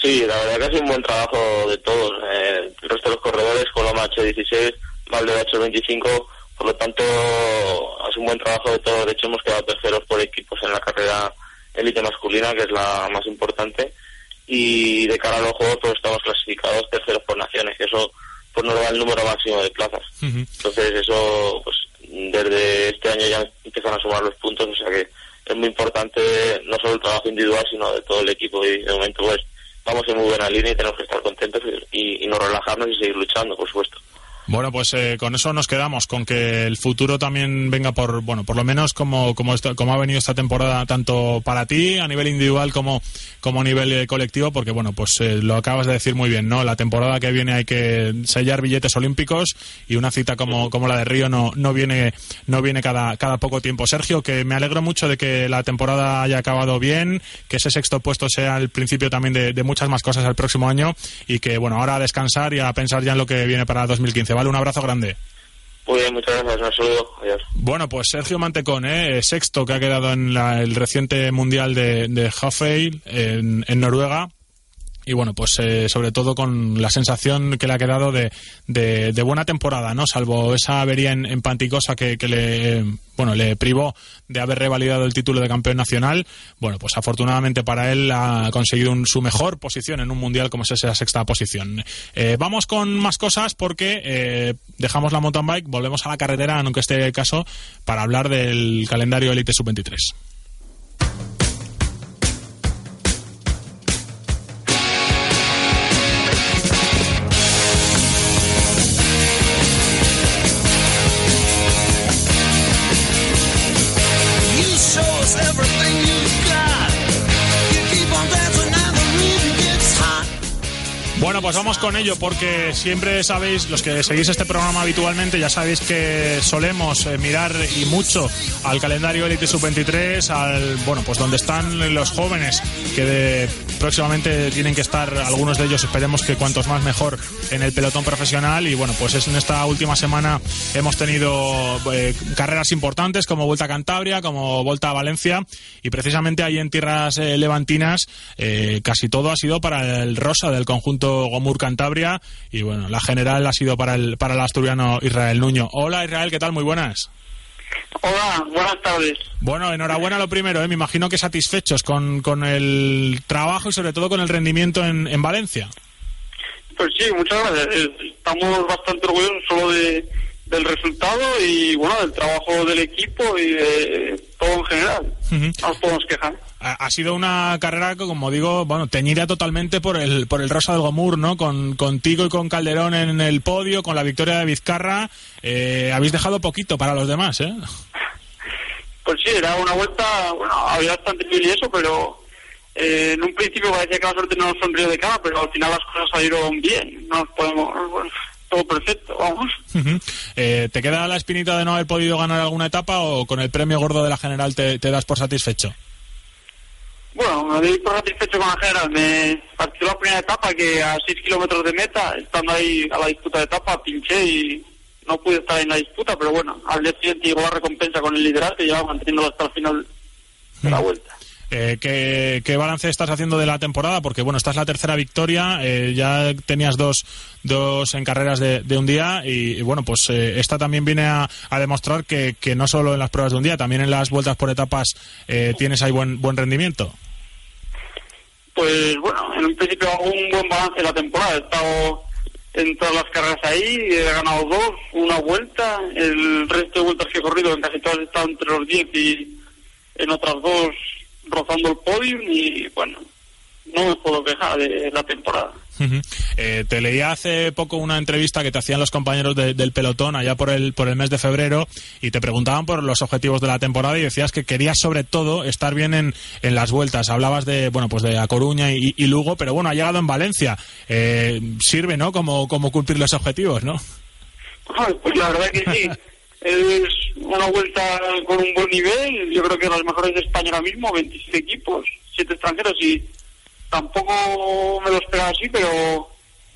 Speaker 5: Sí, la verdad que ha sido un buen trabajo de todos. Eh, el resto de los corredores, Coloma H16, Valde H25, por lo tanto, ha sido un buen trabajo de todos. De hecho, hemos quedado terceros por equipos en la carrera élite masculina, que es la más importante. Y de cara a los juegos, pues estamos clasificados terceros por naciones. Y eso pues nos da el número máximo de plazas. Entonces eso, pues desde este año ya empiezan a sumar los puntos, o sea que es muy importante no solo el trabajo individual, sino de todo el equipo y de momento pues vamos en muy buena línea y tenemos que estar contentos y, y no relajarnos y seguir luchando, por supuesto.
Speaker 2: Bueno, pues eh, con eso nos quedamos, con que el futuro también venga por, bueno, por lo menos como, como, como ha venido esta temporada, tanto para ti a nivel individual como, como a nivel eh, colectivo, porque bueno, pues eh, lo acabas de decir muy bien, ¿no? La temporada que viene hay que sellar billetes olímpicos y una cita como, como la de Río no, no viene, no viene cada, cada poco tiempo. Sergio, que me alegro mucho de que la temporada haya acabado bien, que ese sexto puesto sea el principio también de, muchas más cosas el próximo año y que bueno, ahora a descansar y a pensar ya en lo que viene para 2015. Vale, un abrazo grande.
Speaker 5: Muy bien, muchas gracias. Un saludo. Adiós.
Speaker 2: Bueno, pues Sergio Mantecón, ¿eh? sexto que ha quedado en el reciente Mundial de, de en, en Noruega y bueno, pues eh, sobre todo con la sensación que le ha quedado de, de, buena temporada, ¿no? Salvo esa avería en, Panticosa que, le, bueno, le privó de haber revalidado el título de campeón nacional. Bueno, pues afortunadamente para él ha conseguido su mejor posición en un mundial como es esa sexta posición. Eh, vamos con más cosas porque eh, dejamos la mountain bike, volvemos a la carretera, aunque esté el caso, para hablar del calendario Elite Sub-23. Vamos con ello, porque siempre sabéis, los que seguís este programa habitualmente, ya sabéis que solemos eh, mirar y mucho al calendario Elite Sub-23, al, bueno, pues donde están los jóvenes que próximamente tienen que estar, algunos de ellos, esperemos que cuantos más mejor, en el pelotón profesional. Y bueno, pues es en esta última semana hemos tenido eh, carreras importantes como Vuelta a Cantabria, como Vuelta a Valencia, y precisamente ahí en tierras eh, levantinas casi todo ha sido para el rosa del conjunto Gomur Cantabria y bueno, la general ha sido para el, para el asturiano Israel Nuño. Hola Israel, ¿qué tal? Muy buenas.
Speaker 6: Hola, buenas tardes.
Speaker 2: Bueno, enhorabuena lo primero, ¿eh? me imagino que satisfechos con, con el trabajo y sobre todo con el rendimiento en, en Valencia.
Speaker 6: Pues sí, muchas gracias. Estamos bastante orgullosos solo de, del resultado y bueno, del trabajo del equipo y de todo en general. No nos podemos quejar
Speaker 2: ha, sido una carrera, como digo, bueno, teñida totalmente por el, por el Rosa del Gomur, ¿no? Con, contigo y con Calderón en el podio, con la victoria de Vizcarra. Eh, habéis dejado poquito para los demás, ¿eh?
Speaker 6: Pues sí, era una vuelta, bueno, había bastante mil y eso, pero eh, en un principio parecía que la suerte no nos sonrió de cara, pero al final las cosas salieron bien. No nos podemos, bueno, todo perfecto, vamos.
Speaker 2: Eh, ¿Te queda la espinita de no haber podido ganar alguna etapa o con el premio gordo de la general te, te das por satisfecho?
Speaker 6: Bueno, me por satisfecho con la general. Me partió la primera etapa que a 6 kilómetros de meta, estando ahí a la disputa de etapa, pinché y no pude estar en la disputa, pero bueno, al día siguiente llegó la recompensa con el liderato y llevaba manteniéndolo hasta el final de la vuelta.
Speaker 2: Eh, ¿qué, qué balance estás haciendo de la temporada? Porque bueno, esta es la tercera victoria, eh, ya tenías dos, dos en carreras de, de un día y, y, bueno, pues eh, esta también viene a, a demostrar que, que no solo en las pruebas de un día, también en las vueltas por etapas eh, tienes ahí buen, buen rendimiento.
Speaker 6: Pues bueno, en un principio hago un buen balance de la temporada. He estado en todas las carreras ahí, he ganado dos, una vuelta. El resto de vueltas que he corrido, en casi todas he estado entre los 10 y en otras dos rozando el podium. Y bueno, no me puedo quejar de la temporada.
Speaker 2: Eh, te leía hace poco una entrevista que te hacían los compañeros de- del pelotón allá por el, por el mes de febrero y te preguntaban por los objetivos de la temporada y decías que querías sobre todo estar bien en, en las vueltas. Hablabas de, bueno, pues de A Coruña y, y Lugo, pero bueno, ha llegado en Valencia. Eh, sirve, ¿no? Como, como cumplir los objetivos, ¿no?
Speaker 6: Ay, Pues la verdad que sí. Es una vuelta con un buen nivel. Yo creo que las mejores de España ahora mismo, 27 equipos, 7 extranjeros y tampoco me lo esperaba así, pero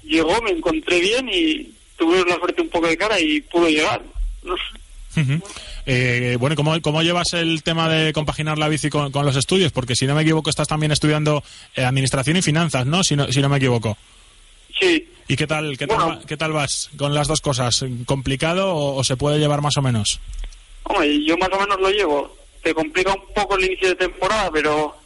Speaker 6: llegó, me encontré bien y tuve la suerte un poco de cara y pude llegar. No sé.
Speaker 2: Ujú. Eh, bueno, ¿cómo, ¿cómo llevas el tema de compaginar la bici con, con los estudios? Porque si no me equivoco, estás también estudiando eh, Administración y Finanzas, ¿no? Si no, si no me equivoco.
Speaker 6: Sí,
Speaker 2: ¿Y qué tal, qué, tal,
Speaker 6: Bueno.
Speaker 2: qué tal vas con las dos cosas? ¿Complicado o, o se puede llevar más o menos?
Speaker 6: hombre, yo más o menos lo llevo. Te complica un poco el inicio de temporada, pero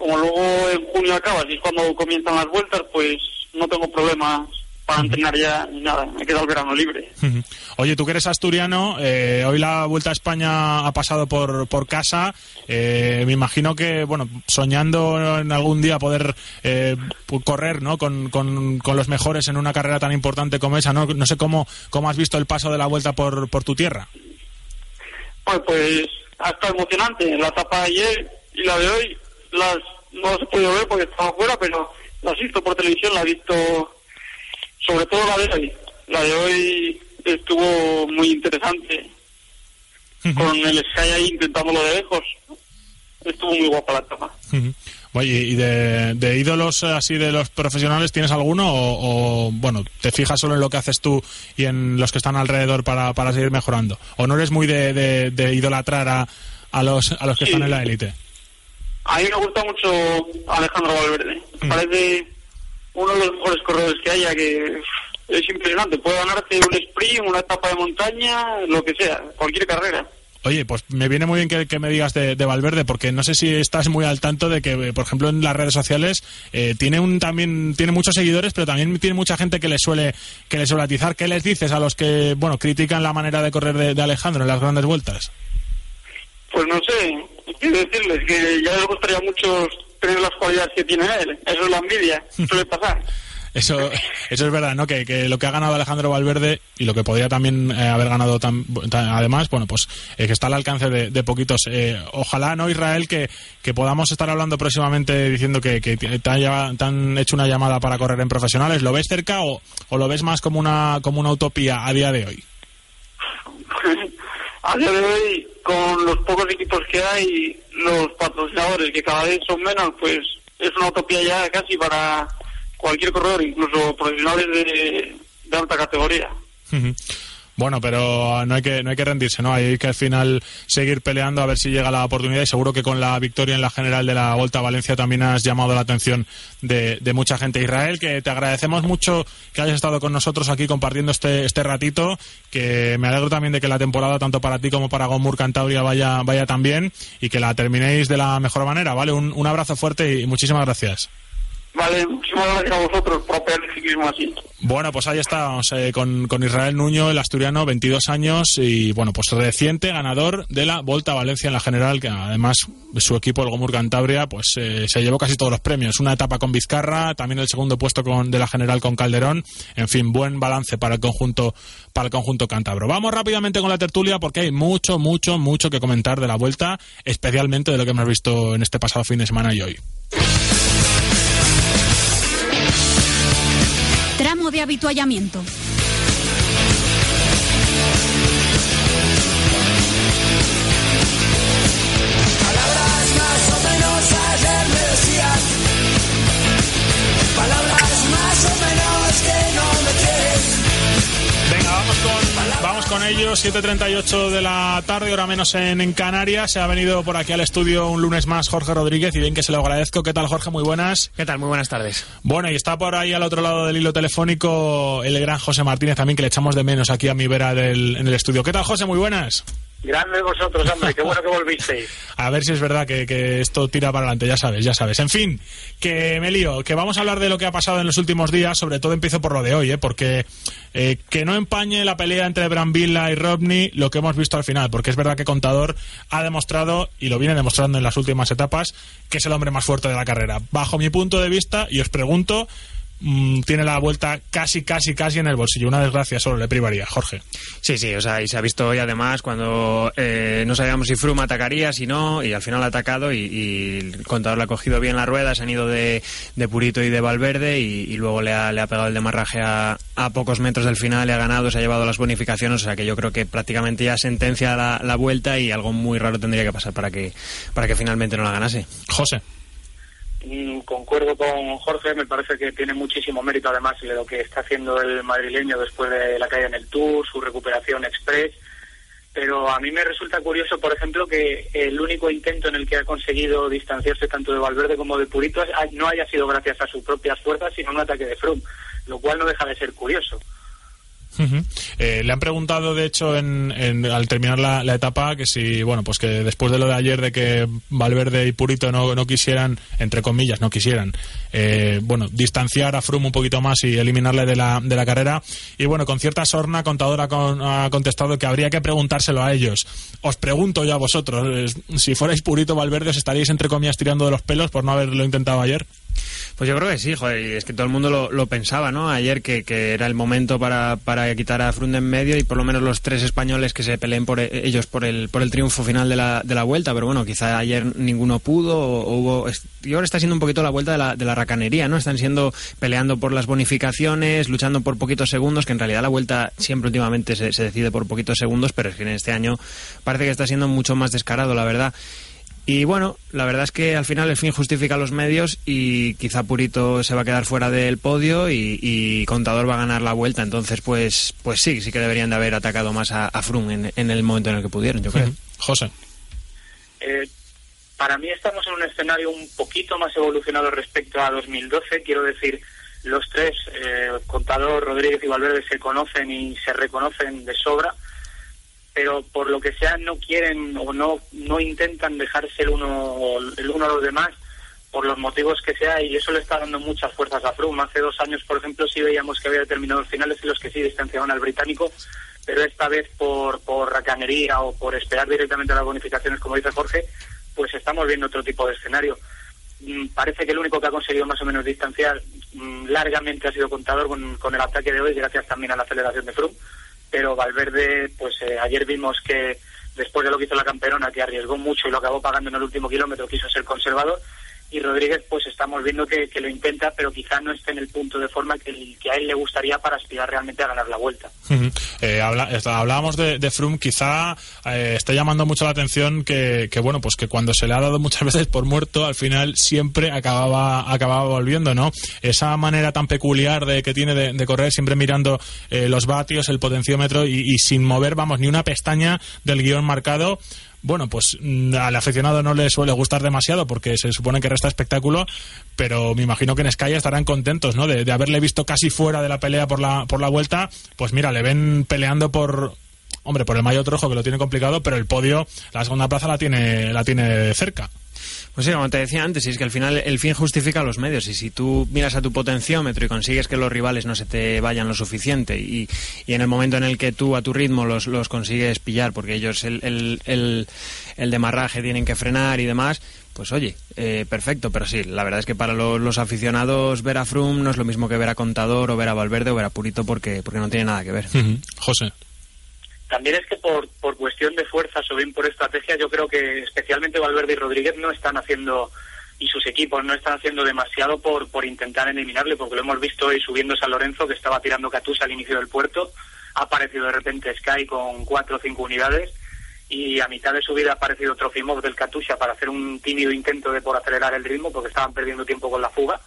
Speaker 6: como luego en junio acabas y es cuando comienzan las vueltas, pues no tengo problemas para entrenar ya ni nada. Me queda el verano libre.
Speaker 2: Oye, tú que eres asturiano, eh, hoy la Vuelta a España ha pasado por, por casa. Eh, me imagino que, bueno, soñando en algún día poder eh, correr ¿no? Con, con- con los mejores en una carrera tan importante como esa, ¿no? No sé cómo, cómo has visto el paso de la Vuelta por, por tu tierra.
Speaker 6: Pues, pues ha estado emocionante. La etapa de ayer y la de hoy las no las he podido ver porque estaba fuera, pero las he visto por televisión, la he visto sobre todo la de hoy. La de hoy estuvo muy interesante con el Sky ahí intentándolo de lejos. Estuvo muy guapa la etapa.
Speaker 2: Ujú. Oye, ¿y de, de ídolos eh, así de los profesionales tienes alguno o, o, bueno, te fijas solo en lo que haces tú y en los que están alrededor para, para seguir mejorando? ¿O no eres muy de, de- de idolatrar a, a los, a los que
Speaker 6: Sí.
Speaker 2: están en la élite?
Speaker 6: A mí me gusta mucho Alejandro Valverde. Me parece uno de los mejores corredores que haya, que es impresionante. Puede ganarte un sprint, una etapa de montaña, lo que sea, cualquier carrera.
Speaker 2: Oye, pues me viene muy bien que, que me digas de, de Valverde, porque no sé si estás muy al tanto de que, por ejemplo, en las redes sociales eh, tiene un también tiene muchos seguidores, pero también tiene mucha gente que le suele que le suele atizar. ¿Qué les dices a los que bueno critican la manera de correr de, de Alejandro en las grandes vueltas?
Speaker 6: Pues no sé, qué decirles, que ya les gustaría mucho tener las cualidades que tiene él. Eso es la envidia, suele pasar.
Speaker 2: Eso, eso es verdad, ¿no? Que, que lo que ha ganado Alejandro Valverde y lo que podría también eh, haber ganado tam- además, bueno, pues eh, que está al alcance de, de poquitos. Eh, ojalá, ¿no, Israel? Que, que podamos estar hablando próximamente diciendo que, que te, han te han hecho una llamada para correr en profesionales. ¿Lo ves cerca o, o lo ves más como una, como una utopía a día de hoy?
Speaker 6: A día de hoy, con los pocos equipos que hay, los patrocinadores que cada vez son menos, pues es una utopía ya casi para cualquier corredor, incluso profesionales de, alta categoría.
Speaker 2: Bueno, pero no hay que no hay que rendirse, ¿no? Hay que al final seguir peleando a ver si llega la oportunidad y seguro que con la victoria en la general de la Volta a Valencia también has llamado la atención de, mucha gente. Israel, que te agradecemos mucho que hayas estado con nosotros aquí compartiendo este este ratito, que me alegro también de que la temporada tanto para ti como para Gomur Cantabria vaya vaya tan bien y que la terminéis de la mejor manera, ¿vale? Un, un abrazo fuerte y muchísimas gracias.
Speaker 6: Vale, muchísimas gracias a vosotros por apoyar el ciclismo así.
Speaker 2: Bueno, pues ahí estamos eh, con, con Israel Nuño, el asturiano, 22 años y bueno, pues reciente ganador de la Volta a Valencia en la general, que además su equipo, el Gomur Cantabria, pues eh, se llevó casi todos los premios. Una etapa con Vizcarra, también el segundo puesto con, de la general con Calderón. En fin, buen balance para el conjunto para el conjunto cántabro. Vamos rápidamente con la tertulia porque hay mucho, mucho, mucho que comentar de la Vuelta, especialmente de lo que hemos visto en este pasado fin de semana y hoy.
Speaker 1: De habituallamiento.
Speaker 7: Palabras más o menos ayer me decían Palabras más o menos que no
Speaker 2: vamos con ellos. 7.38 de la tarde, hora menos en, en Canarias. Se ha venido por aquí al estudio un lunes más Jorge Rodríguez y bien que se lo agradezco. ¿Qué tal, Jorge? Muy buenas.
Speaker 8: ¿Qué tal? Muy buenas tardes.
Speaker 2: Bueno, y está por ahí al otro lado del hilo telefónico el gran José Martínez también, que le echamos de menos aquí a mi vera del, en el estudio. ¿Qué tal, José? Muy buenas.
Speaker 9: Grande vosotros, hombre, qué bueno que volvisteis.
Speaker 2: A ver si es verdad que, que, esto tira para adelante, ya sabes, ya sabes. En fin, que me lío, que vamos a hablar de lo que ha pasado en los últimos días, sobre todo empiezo por lo de hoy, ¿eh? porque eh, que no empañe la pelea entre Brambilla y Rodney lo que hemos visto al final, porque es verdad que Contador ha demostrado, y lo viene demostrando en las últimas etapas, que es el hombre más fuerte de la carrera. Bajo mi punto de vista, y os pregunto, mmm, tiene la vuelta casi, casi, casi en el bolsillo. Una desgracia solo le privaría, Jorge.
Speaker 8: Sí, sí, o sea, y se ha visto hoy además cuando eh, no sabíamos si Froome atacaría, si no, y al final ha atacado y, y, el contador le ha cogido bien la rueda, se han ido de, de Purito y de Valverde y, y luego le ha, le ha, pegado el demarraje a, a, pocos metros del final, le ha ganado, se ha llevado las bonificaciones, o sea que yo creo que prácticamente ya sentencia la, la vuelta y algo muy raro tendría que pasar para que, para que finalmente no la ganase.
Speaker 2: José.
Speaker 9: Mm, concuerdo con Jorge, me parece que tiene muchísimo mérito además de lo que está haciendo el madrileño después de la caída en el Tour, su recuperación express. Pero a mí me resulta curioso, por ejemplo, que el único intento en el que ha conseguido distanciarse tanto de Valverde como de Purito no haya sido gracias a sus propias fuerzas, sino un ataque de Froome, lo cual no deja de ser curioso.
Speaker 2: Eh, le han preguntado, de hecho, en, al terminar la, etapa, que si, bueno, pues que después de lo de ayer de que Valverde y Purito no, quisieran, entre comillas, no quisieran, eh, bueno, distanciar a Froome un poquito más y eliminarle de la, de la carrera. Y bueno, con cierta sorna, Contador ha, con, ha contestado que habría que preguntárselo a ellos. Os pregunto yo a vosotros, si fuerais Purito Valverde, ¿os estaríais, entre comillas, tirando de los pelos por no haberlo intentado ayer?
Speaker 8: Pues yo creo que sí, joder, y es que todo el mundo lo, lo pensaba, ¿no? Ayer que, que, era el momento para, para quitar a Frunde en medio y por lo menos los tres españoles que se peleen por e, ellos por el, por el triunfo final de la, de la vuelta, pero bueno, quizá ayer ninguno pudo o, o hubo... Y ahora está siendo un poquito la vuelta de la, de la racanería, ¿no? Están siendo peleando por las bonificaciones, luchando por poquitos segundos, que en realidad la vuelta siempre últimamente se, se decide por poquitos segundos, pero es que en este año parece que está siendo mucho más descarado, la verdad. Y bueno, la verdad es que al final el fin justifica los medios y quizá Purito se va a quedar fuera del podio y, y Contador va a ganar la vuelta. Entonces, pues pues sí, sí que deberían de haber atacado más a, a Froome en, en, el momento en el que pudieron, yo creo. Uh
Speaker 2: -huh. José.
Speaker 9: Eh, para mí estamos en un escenario un poquito más evolucionado respecto a 2012. Quiero decir, los tres, eh, Contador, Rodríguez y Valverde, se conocen y se reconocen de sobra pero por lo que sea no quieren o no no intentan dejarse el uno el uno a los demás por los motivos que sea y eso le está dando muchas fuerzas a Froome. Hace dos años, por ejemplo, sí veíamos que había determinados finales en los que sí distanciaban al británico, pero esta vez por, por racanería o por esperar directamente las bonificaciones, como dice Jorge, pues estamos viendo otro tipo de escenario. Mm, parece que el único que ha conseguido más o menos distanciar mm, largamente ha sido Contador con, con el ataque de hoy, gracias también a la aceleración de Froome pero Valverde, pues eh, ayer vimos que después de lo que hizo la campeona, que arriesgó mucho y lo acabó pagando en el último kilómetro, quiso ser conservador, y Rodríguez pues estamos viendo que, que, lo intenta pero quizá no esté en el punto de forma que, que, a él le gustaría para aspirar realmente a ganar la vuelta.
Speaker 2: Uh -huh. eh, habla, hablábamos de, de Froome. Quizá eh, está llamando mucho la atención que, que, bueno pues que cuando se le ha dado muchas veces por muerto al final siempre acababa acababa volviendo no esa manera tan peculiar de que tiene de, de correr siempre mirando eh, los vatios el potenciómetro y, y sin mover vamos ni una pestaña del guion marcado bueno, pues mm, al aficionado no le suele gustar demasiado porque se supone que resta espectáculo, pero me imagino que en Sky estarán contentos, ¿no? De, de, haberle visto casi fuera de la pelea por la, por la vuelta, pues mira, le ven peleando por, hombre, por el mayo trojo que lo tiene complicado, pero el podio, la segunda plaza la tiene, la tiene cerca.
Speaker 8: Pues sí, como te decía antes, es que al final el fin justifica los medios y si tú miras a tu potenciómetro y consigues que los rivales no se te vayan lo suficiente y, y en el momento en el que tú a tu ritmo los, los consigues pillar porque ellos el, el, el, el demarraje tienen que frenar y demás, pues oye, eh, perfecto, pero sí, la verdad es que para los, aficionados ver a Froome no es lo mismo que ver a Contador o ver a Valverde o ver a Purito porque, porque no tiene nada que ver.
Speaker 2: José.
Speaker 9: También es que por, por cuestión de fuerzas o bien por estrategia, yo creo que especialmente Valverde y Rodríguez no están haciendo y sus equipos no están haciendo demasiado por, por intentar eliminarle, porque lo hemos visto hoy subiendo San Lorenzo, que estaba tirando Catusa al inicio del puerto, ha aparecido de repente Sky con cuatro o cinco unidades, y a mitad de su vida ha aparecido Trofimov del Katusha para hacer un tímido intento de por acelerar el ritmo, porque estaban perdiendo tiempo con la fuga,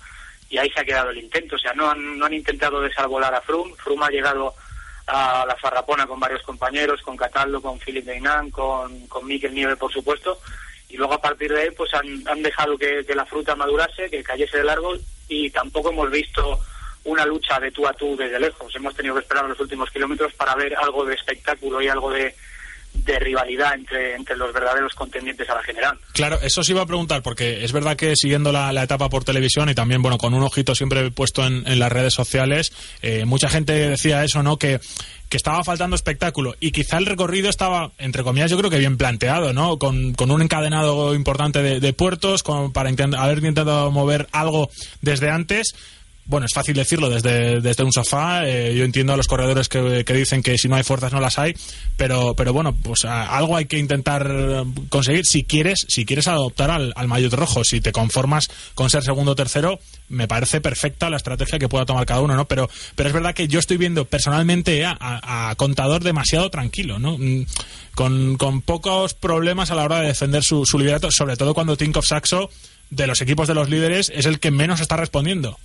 Speaker 9: y ahí se ha quedado el intento. O sea, no han, no han intentado desarbolar a Frum. Frum ha llegado a la Farrapona con varios compañeros, con Cataldo, con Philip Deinan, con, con Miquel Nieve, por supuesto, y luego a partir de ahí pues han, han dejado que, que la fruta madurase, que cayese del árbol, y tampoco hemos visto una lucha de tú a tú desde lejos. Hemos tenido que esperar los últimos kilómetros para ver algo de espectáculo y algo de, de rivalidad entre, entre los verdaderos contendientes a la general.
Speaker 2: Claro, eso os iba a preguntar, porque es verdad que siguiendo la, la etapa por televisión y también, bueno, con un ojito siempre puesto en, en las redes sociales, eh, mucha gente decía eso, ¿no? Que, que estaba faltando espectáculo y quizá el recorrido estaba, entre comillas, yo creo que bien planteado, ¿no? Con, con un encadenado importante de, de puertos, con, para haber intentado mover algo desde antes. Bueno, es fácil decirlo desde, desde un sofá. eh, yo entiendo a los corredores que, que dicen que si no hay fuerzas no las hay, pero, pero bueno, pues algo hay que intentar conseguir si quieres, si quieres adoptar al, al maillot rojo. Si te conformas con ser segundo o tercero, me parece perfecta la estrategia que pueda tomar cada uno, ¿no? Pero, pero es verdad que yo estoy viendo personalmente a contador demasiado tranquilo, ¿no? Mm, Con, con pocos problemas a la hora de defender su, su liderato, sobre todo cuando Tinkoff Saxo de los equipos de los líderes es el que menos está respondiendo.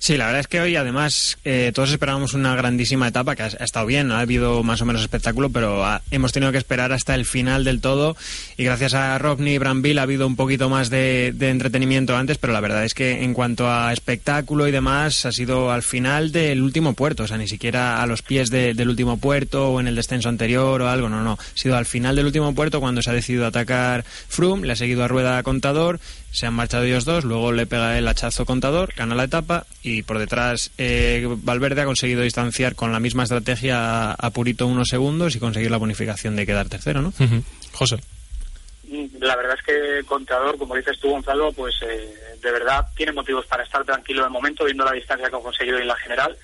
Speaker 8: Sí, la verdad es que hoy además eh, todos esperábamos una grandísima etapa que ha, estado bien, ha habido más o menos espectáculo, pero ha- hemos tenido que esperar hasta el final del todo. Y gracias a Rodney y Branville ha habido un poquito más de, de entretenimiento antes, pero la verdad es que en cuanto a espectáculo y demás ha sido al final del último puerto, o sea, ni siquiera a los pies de- del último puerto o en el descenso anterior o algo, no, no, ha sido al final del último puerto cuando se ha decidido atacar Froome, le ha seguido a rueda Contador, se han marchado ellos dos, luego le pega el hachazo Contador, gana la etapa y por detrás eh, Valverde ha conseguido distanciar con la misma estrategia a, Purito unos segundos y conseguir la bonificación de quedar tercero, ¿no?
Speaker 2: José.
Speaker 9: La verdad es que Contador, como dices tú, Gonzalo, pues eh, de verdad tiene motivos para estar tranquilo de momento, viendo la distancia que ha conseguido en la general.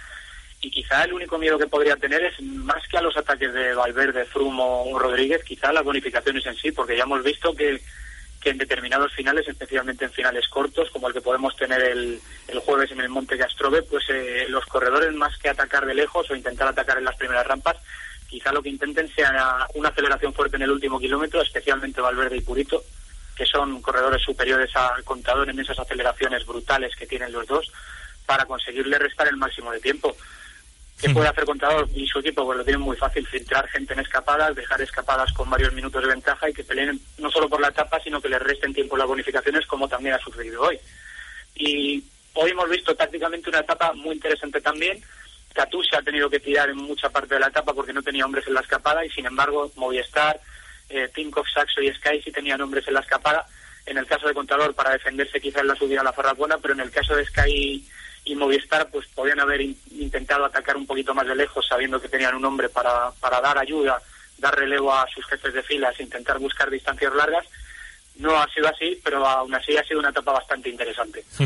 Speaker 9: Y quizá el único miedo que podría tener es más que a los ataques de Valverde, Frumo o Rodríguez, quizá las bonificaciones en sí, porque ya hemos visto que, que en determinados finales, especialmente en finales cortos, como el que podemos tener el, el jueves en el Monte Castrove, pues eh, los corredores más que atacar de lejos o intentar atacar en las primeras rampas, quizá lo que intenten sea una aceleración fuerte en el último kilómetro, especialmente Valverde y Purito, que son corredores superiores al contador en esas aceleraciones brutales que tienen los dos, para conseguirle restar el máximo de tiempo. ¿Qué puede hacer Contador y su equipo? Pues lo tienen muy fácil, filtrar gente en escapadas, dejar escapadas con varios minutos de ventaja y que peleen no solo por la etapa, sino que les resten tiempo las bonificaciones, como también ha sucedido hoy. Y hoy hemos visto tácticamente una etapa muy interesante también. Katusha ha tenido que tirar en mucha parte de la etapa porque no tenía hombres en la escapada y sin embargo Movistar, eh, Tinkoff, Saxo y Sky sí tenían hombres en la escapada. En el caso de Contador para defenderse quizás la subida a la Farrapona, pero en el caso de Sky y Movistar pues podían haber in- intentado atacar un poquito más de lejos sabiendo que tenían un hombre para, para dar ayuda, dar relevo a sus jefes de filas, intentar buscar distancias largas. No ha sido así, pero aún así ha sido una etapa bastante interesante.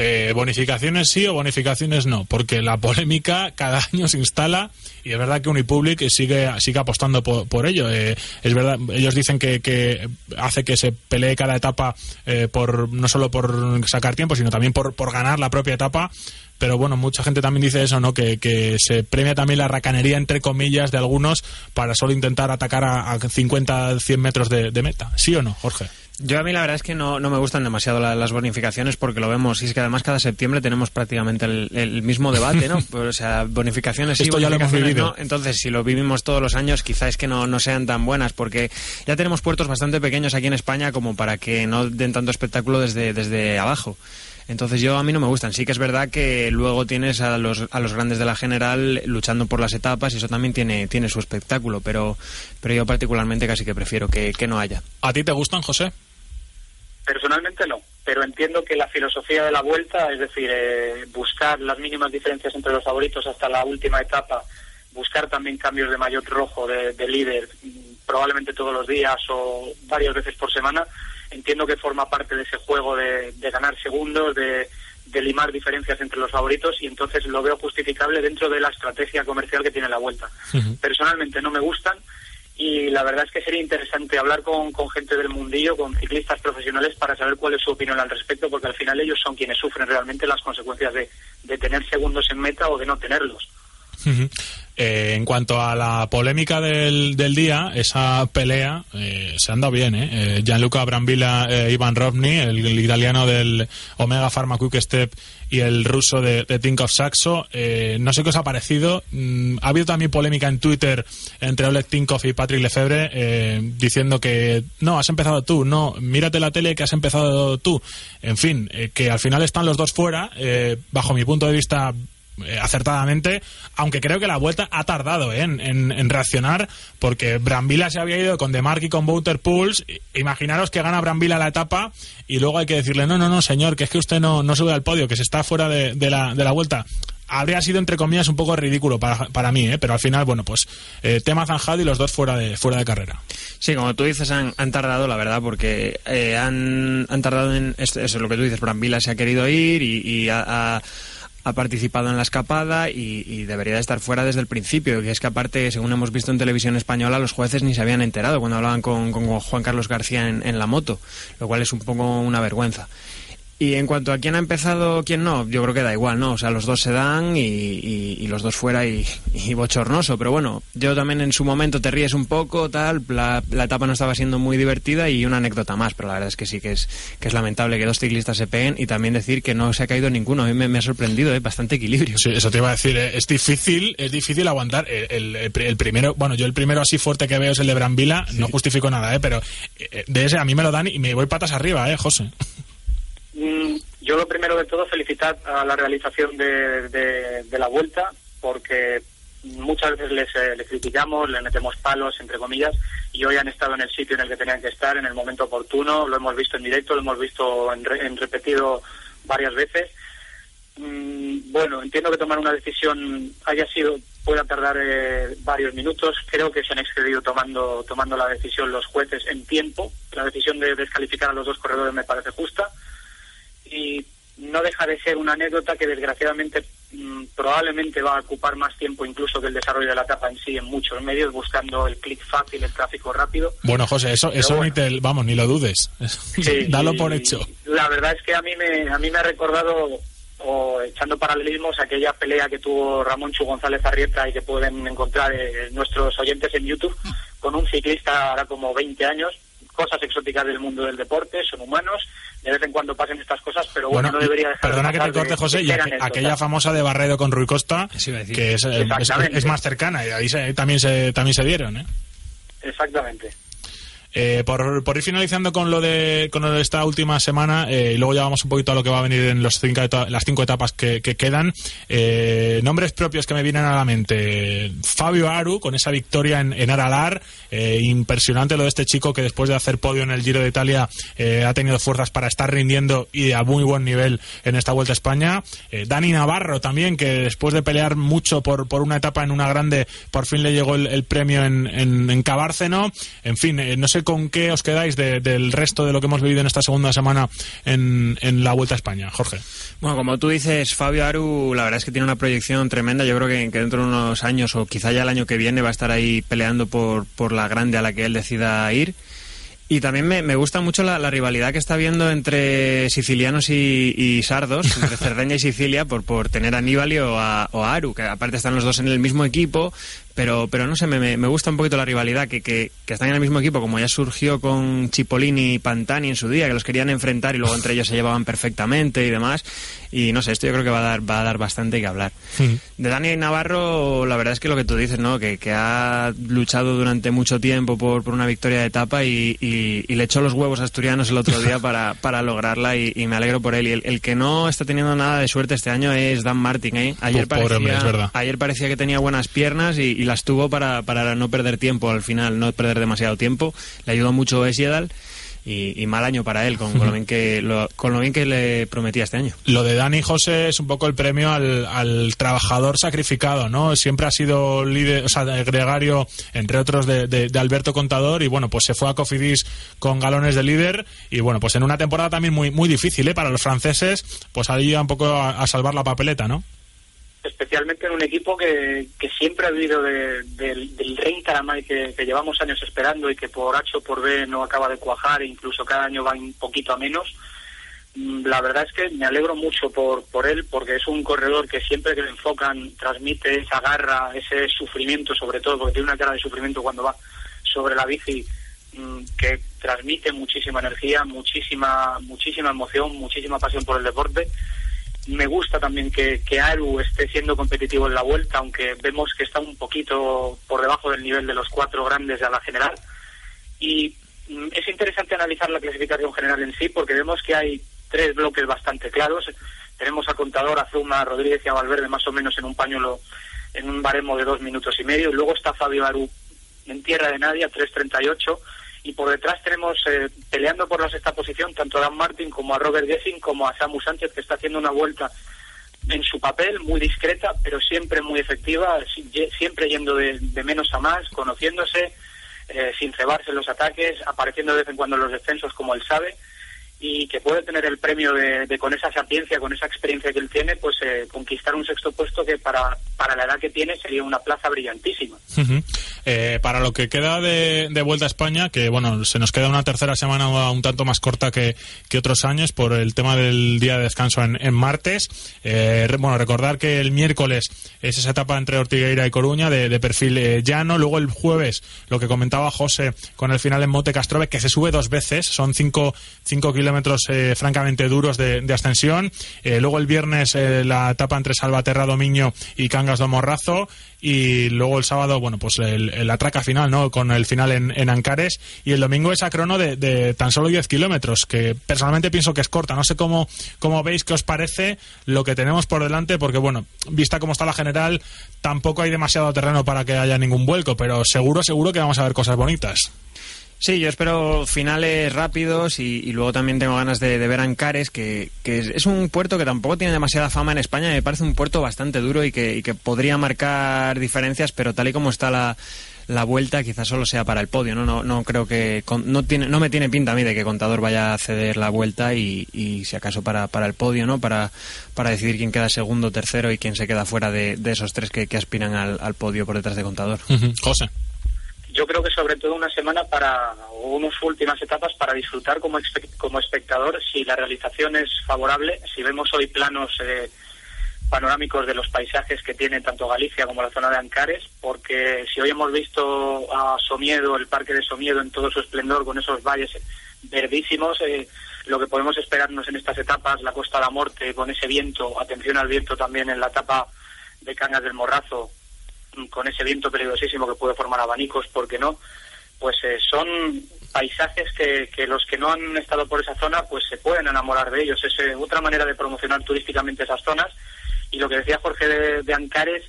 Speaker 2: Eh, bonificaciones sí o bonificaciones no, porque la polémica cada año se instala y es verdad que Unipublic sigue, sigue apostando por, por ello. Eh, es verdad, ellos dicen que, que hace que se pelee cada etapa eh, por no solo por sacar tiempo, sino también por, por ganar la propia etapa. Pero bueno, mucha gente también dice eso, ¿no? Que, que se premia también la racanería, entre comillas, de algunos para solo intentar atacar a, a 50, 100 metros de, de meta. ¿Sí o no, Jorge?
Speaker 8: Yo a mí la verdad es que no, no me gustan demasiado la- las bonificaciones porque lo vemos y es que además cada septiembre tenemos prácticamente el, el mismo debate, ¿no? O sea, bonificaciones sí,
Speaker 2: Esto ya lo hemos
Speaker 8: bonificaciones
Speaker 2: vivido.
Speaker 8: no. Entonces, si lo vivimos todos los años, quizás es que no, no sean tan buenas porque ya tenemos puertos bastante pequeños aquí en España como para que no den tanto espectáculo desde, desde abajo. Entonces yo a mí no me gustan. Sí que es verdad que luego tienes a los, a los grandes de la general luchando por las etapas y eso también tiene, tiene su espectáculo, pero, pero yo particularmente casi que prefiero que, que no haya.
Speaker 2: ¿A ti te gustan, José?
Speaker 9: Personalmente no, pero entiendo que la filosofía de la vuelta, es decir, eh, buscar las mínimas diferencias entre los favoritos hasta la última etapa, buscar también cambios de maillot rojo de, de líder, mm, probablemente todos los días o varias veces por semana, entiendo que forma parte de ese juego de, de ganar segundos, de, de limar diferencias entre los favoritos y entonces lo veo justificable dentro de la estrategia comercial que tiene la vuelta. Personalmente no me gustan y la verdad es que sería interesante hablar con, con gente del mundillo, con ciclistas profesionales para saber cuál es su opinión al respecto, porque al final ellos son quienes sufren realmente las consecuencias de, de tener segundos en meta o de no tenerlos.
Speaker 2: Eh, en cuanto a la polémica del, del día, esa pelea eh, se han dado bien. ¿eh? Eh, Gianluca Brambilla, eh, Ivan Rovni, el, el italiano del Omega Pharma Quick Step y el ruso de, de Think of Saxo. No sé qué os ha parecido. Mm, ha habido también polémica en Twitter entre Oleg Tinkov y Patrick Lefebvre diciendo que no, has empezado tú, no, mírate la tele que has empezado tú. En fin, que al final están los dos fuera, bajo mi punto de vista eh, acertadamente, aunque creo que la vuelta ha tardado eh, en, en- en reaccionar, porque Brambila se había ido con Demark y con Bouter Pools. Imaginaros que gana Brambila la etapa y luego hay que decirle, no, no, no, señor, que es que usted no, no sube al podio, que se está fuera de, la, de la vuelta. Habría sido, entre comillas, un poco ridículo para, mí, ¿eh? pero al final, bueno, pues eh, tema zanjado y los dos fuera de, fuera de carrera.
Speaker 8: Sí, como tú dices, han, han tardado, la verdad, porque eh, han, tardado en... Eso es lo que tú dices, Brambila se ha querido ir y, ha- ha participado en la escapada y, y debería de estar fuera desde el principio. Y es que aparte, según hemos visto en televisión española, los jueces ni se habían enterado cuando hablaban con, Juan Carlos García en la moto, lo cual es un poco una vergüenza. Y en cuanto a quién ha empezado, quién no, yo creo que da igual, ¿no? O sea, los dos se dan y, y- y los dos fuera y, y bochornoso. Pero bueno, yo también en su momento te ríes un poco, tal, la, la etapa no estaba siendo muy divertida y una anécdota más, pero la verdad es que sí que es, que es lamentable que dos ciclistas se peguen y también decir que no se ha caído ninguno. A mí me, me ha sorprendido, ¿eh? Bastante equilibrio.
Speaker 2: Sí, eso te iba a decir, ¿eh? es difícil, es difícil aguantar. El, el- el pri- el primero, bueno, yo el primero así fuerte que veo es el de Brambila, no justifico nada, ¿eh? pero eh, de ese a mí me lo dan y me voy patas arriba, ¿eh, José?
Speaker 9: Mm, Yo lo primero de todo felicitar a la realización de, la vuelta porque muchas veces les, eh, les criticamos, les metemos palos, entre comillas, y hoy han estado en el sitio en el que tenían que estar, en el momento oportuno, lo hemos visto en directo, lo hemos visto en, re- en repetido varias veces. Mm, bueno, entiendo que tomar una decisión haya sido pueda tardar eh, varios minutos. Creo que se han excedido tomando tomando la decisión los jueces en tiempo. La decisión de descalificar a los dos corredores me parece justa y no deja de ser una anécdota que desgraciadamente mm, probablemente va a ocupar más tiempo incluso que el desarrollo de la etapa en sí en muchos medios buscando el clic fácil, el tráfico rápido.
Speaker 2: Bueno, José, eso, eso
Speaker 9: bueno.
Speaker 2: ni te, vamos, ni lo dudes.
Speaker 9: Sí,
Speaker 2: Dalo por hecho.
Speaker 9: La verdad es que a mí me, a mí me ha recordado, o echando paralelismos, aquella pelea que tuvo Ramón Chu González Arrieta y que pueden encontrar eh, nuestros oyentes en YouTube, con un ciclista ahora como 20 años, cosas exóticas del mundo del deporte, son humanos, de vez en cuando pasen estas cosas, pero bueno,
Speaker 2: Bueno,
Speaker 9: no debería dejar de
Speaker 2: perdona que te corte, José, y aqu- aquella famosa de Barredo con Rui Costa, que es, eh, es- más cercana, y ahí se- también, se, también se dieron, ¿eh?
Speaker 9: Exactamente.
Speaker 2: Eh, por, ir finalizando con lo de con esta última semana eh, y luego ya vamos un poquito a lo que va a venir en los cinco las cinco etapas que, que quedan eh, nombres propios que me vienen a la mente. Fabio Aru con esa victoria en, en Aralar eh, impresionante lo de este chico que después de hacer podio en el Giro de Italia ha tenido fuerzas para estar rindiendo y a muy buen nivel en esta Vuelta a España. Dani Navarro también que después de pelear mucho por, por una etapa en una grande por fin le llegó el, premio en, en, en Cabárceno. En fin, no sé con qué os quedáis de- del resto de lo que hemos vivido en esta segunda semana en, en la Vuelta a España, Jorge.
Speaker 8: Bueno, como tú dices, Fabio Aru, la verdad es que tiene una proyección tremenda. Yo creo que, que dentro de unos años o quizá ya el año que viene va a estar ahí peleando por, por la grande a la que él decida ir. Y también me, me gusta mucho la, la rivalidad que está habiendo entre sicilianos y, y sardos, entre Cerdeña y Sicilia, por, por tener a Nibali o a, o a Aru, que aparte están los dos en el mismo equipo, pero, pero no sé, me, me- gusta un poquito la rivalidad, que, que, que están en el mismo equipo, como ya surgió con Cipollini y Pantani en su día, que los querían enfrentar y luego entre ellos se llevaban perfectamente y demás. Y no sé, esto yo creo que va a dar, va a dar bastante que hablar. De Dani Navarro, la verdad es que lo que tú dices, ¿no? Que, que ha luchado durante mucho tiempo por, por una victoria de etapa y, y- y le echó los huevos Asturianos el otro día para, para lograrla y, y me alegro por él. Y el, el que no está teniendo nada de suerte este año es Dan Martin, ¿eh? Ayer,
Speaker 2: Pobre hombre,
Speaker 8: ayer parecía que tenía buenas piernas y las tuvo para, para no perder tiempo al final, no perder demasiado tiempo. Le ayudó mucho Esiedal y, y mal año para él con, con lo bien que, lo- con lo bien que le prometía este año.
Speaker 2: Lo de Dani José es un poco el premio al, al trabajador sacrificado, ¿no? Siempre ha sido líder, o sea, gregario, entre otros, de, de- de Alberto Contador, y bueno, pues se fue a Cofidis con galones de líder, y bueno, pues en una temporada también muy, muy difícil, ¿eh? Para los franceses, pues ahí iba un poco a, a salvar la papeleta, ¿no?
Speaker 9: Especialmente en un equipo que, que siempre ha vivido de- del, Rein Caramay que, que llevamos años esperando y que por H o por B no acaba de cuajar e incluso cada año va un poquito a menos. Mm, La verdad es que me alegro mucho por, por él porque es un corredor que siempre que le enfocan transmite esa garra, ese sufrimiento sobre todo, porque tiene una cara de sufrimiento cuando va sobre la bici mm, que transmite muchísima energía, muchísima, muchísima emoción, muchísima pasión por el deporte. Me gusta también que, que Aru esté siendo competitivo en la vuelta, aunque vemos que está un poquito por debajo del nivel de los cuatro grandes de la general. Y mm, es interesante analizar la clasificación general en sí, porque vemos que hay tres bloques bastante claros. Tenemos a Contador, a Zuma, a Rodríguez y a Valverde más o menos en un pañuelo, en un baremo de dos minutos y medio. Y luego está Fabio Aru en tierra de nadie a 3.38 y por detrás tenemos eh, peleando por la sexta posición tanto a Dan Martin como a Robert Gessing como a Samu Sánchez que está haciendo una vuelta en su papel muy discreta pero siempre muy efectiva siempre yendo de, de menos a más conociéndose eh, sin cebarse los ataques apareciendo de vez en cuando en los descensos como él sabe y que puede tener el premio de, con esa sapiencia, con esa experiencia que él tiene, pues eh, conquistar un sexto puesto que para, para la edad que tiene sería una plaza brillantísima.
Speaker 2: Eh, para lo que queda de, Vuelta a España, que bueno, se nos queda una tercera semana un tanto más corta que, que otros años por el tema del día de descanso en, martes. Eh, bueno, recordar que el miércoles es esa etapa entre Ortigueira y Coruña de, de perfil eh, llano. Luego el jueves, lo que comentaba José con el final en Monte Castrove, que se sube dos veces, son cinco, cinco kilómetros eh, francamente duros de, de ascensión. Eh, luego el viernes eh, la etapa entre Salvaterra, Domiño y Cangas do Morrazo. Y luego el sábado, bueno, pues el atraca final, ¿no? Con el final en, en Ancares. Y el domingo esa crono de, de tan solo 10 kilómetros, que personalmente pienso que es corta. No sé cómo, cómo veis, qué os parece lo que tenemos por delante, porque bueno, vista cómo está la general, tampoco hay demasiado terreno para que haya ningún vuelco, pero seguro, seguro que vamos a ver cosas bonitas.
Speaker 8: Sí, yo espero finales rápidos y, luego también tengo ganas de, ver Ancares, que, que es, un puerto que tampoco tiene demasiada fama en España. Me parece un puerto bastante duro y que, que podría marcar diferencias, pero tal y como está la, la vuelta, quizás solo sea para el podio. No, no, no creo que no tiene, no me tiene pinta a mí de que Contador vaya a ceder la vuelta y, y si acaso para, para el podio, no, para, para decidir quién queda segundo, tercero y quién se queda fuera de, de esos tres que, aspiran al, al podio por detrás de Contador.
Speaker 2: José.
Speaker 9: Yo creo que sobre todo una semana para unas últimas etapas para disfrutar como, espe- como espectador. Si la realización es favorable, si vemos hoy planos eh, panorámicos de los paisajes que tiene tanto Galicia como la zona de Ancares, porque si hoy hemos visto a Somiedo, el parque de Somiedo en todo su esplendor con esos valles verdísimos, eh, lo que podemos esperarnos en estas etapas, la Costa de la Morte con ese viento, atención al viento también en la etapa de Cangas del Morrazo, con ese viento peligrosísimo que puede formar abanicos, ¿por qué no? Pues eh, son paisajes que, los que no han estado por esa zona pues se pueden enamorar de ellos. Es eh, otra manera de promocionar turísticamente esas zonas. Y lo que decía Jorge de, de Ancares,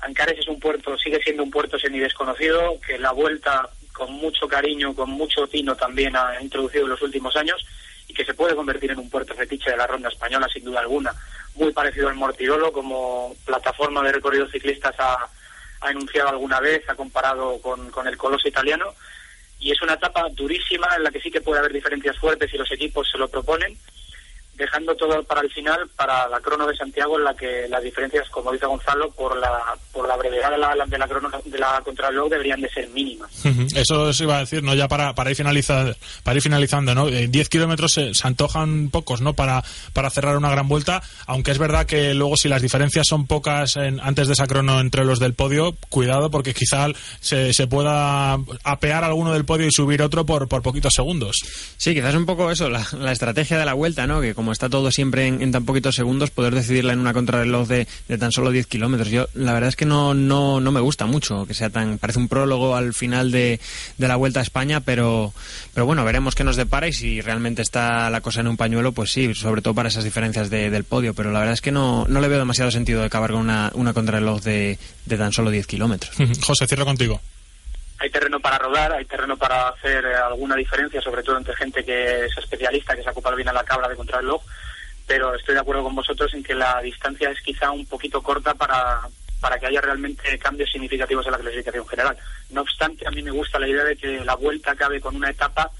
Speaker 9: Ancares es un puerto, sigue siendo un puerto semi desconocido, que la vuelta con mucho cariño, con mucho tino también ha introducido en los últimos años y que se puede convertir en un puerto fetiche de la ronda española sin duda alguna. Muy parecido al Mortirolo como plataforma de recorridos ciclistas ha, ha enunciado alguna vez, ha comparado con, con el Coloso italiano y es una etapa durísima en la que sí que puede haber diferencias fuertes y los equipos se lo proponen, dejando todo para el final, para la crono de Santiago, en la que las diferencias, como dice Gonzalo, por la, por la brevedad de la, de la crono de la contrarreloj deberían de ser mínimas.
Speaker 2: Eso os iba a decir, ¿no? Ya para, para ir finalizar, para ir finalizando, ¿no? Eh, 10 kilómetros se, se antojan pocos, ¿no? Para, para cerrar una gran vuelta, aunque es verdad que luego si las diferencias son pocas en- antes de esa crono entre los del podio, cuidado porque quizá se, se pueda apear alguno del podio y subir otro por, por poquitos segundos.
Speaker 8: Sí, quizás un poco eso, la, la estrategia de la vuelta, ¿no? Que como está todo siempre en, tan poquitos segundos, poder decidirla en una contrarreloj de, de tan solo 10 kilómetros. Yo, la verdad es que no, no, no me gusta mucho que sea tan. Parece un prólogo al final de, de la vuelta a España, pero, pero bueno, veremos qué nos depara y si realmente está la cosa en un pañuelo, pues sí, sobre todo para esas diferencias de- del podio. Pero la verdad es que no, no le veo demasiado sentido de acabar con una, una contrarreloj de, de tan solo 10 kilómetros.
Speaker 2: José, cierro contigo.
Speaker 9: Hay terreno para rodar, hay terreno para hacer eh, alguna diferencia, sobre todo entre gente que es especialista, que se ha ocupado bien a la cabra de contrarreloj, pero estoy de acuerdo con vosotros en que la distancia es quizá un poquito corta para, para que haya realmente cambios significativos en la clasificación general. No obstante, a mí me gusta la idea de que la vuelta acabe con una etapa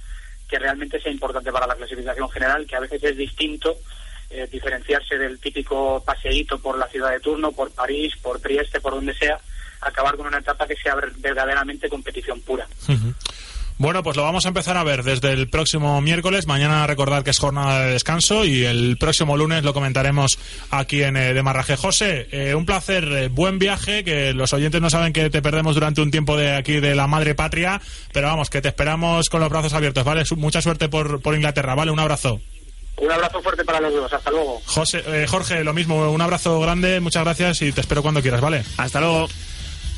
Speaker 9: que realmente sea importante para la clasificación general, que a veces es distinto eh, diferenciarse del típico paseíto por la ciudad de turno, por París, por Trieste, por donde sea, acabar con una etapa que sea ver- verdaderamente competición pura.
Speaker 2: Bueno, pues lo vamos a empezar a ver desde el próximo miércoles. Mañana recordar que es jornada de descanso y el próximo lunes lo comentaremos aquí en eh, Demarraje. José, eh, un placer, eh, buen viaje, que los oyentes no saben que te perdemos durante un tiempo de aquí de la madre patria, pero vamos, que te esperamos con los brazos abiertos, ¿vale? Su- Mucha suerte por, por Inglaterra, ¿vale? Un abrazo.
Speaker 9: Un abrazo fuerte para los dos, hasta luego.
Speaker 2: José, eh, Jorge, lo mismo, un abrazo grande, muchas gracias y te espero cuando quieras, ¿vale?
Speaker 8: Hasta luego.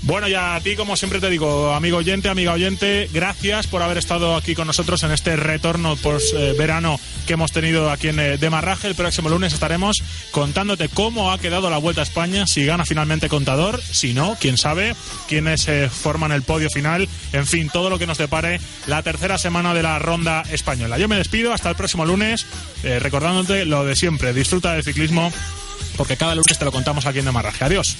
Speaker 2: Bueno, y a ti, como siempre te digo, amigo oyente, amiga oyente, gracias por haber estado aquí con nosotros en este retorno post verano que hemos tenido aquí en eh, Demarraje. El próximo lunes estaremos contándote cómo ha quedado la Vuelta a España, si gana finalmente Contador, si no, quién sabe, quiénes forman el podio final, en fin, todo lo que nos depare la tercera semana de la ronda española. Yo me despido, hasta el próximo lunes, eh, recordándote lo de siempre, disfruta del ciclismo, porque cada lunes te lo contamos aquí en Demarraje. Adiós.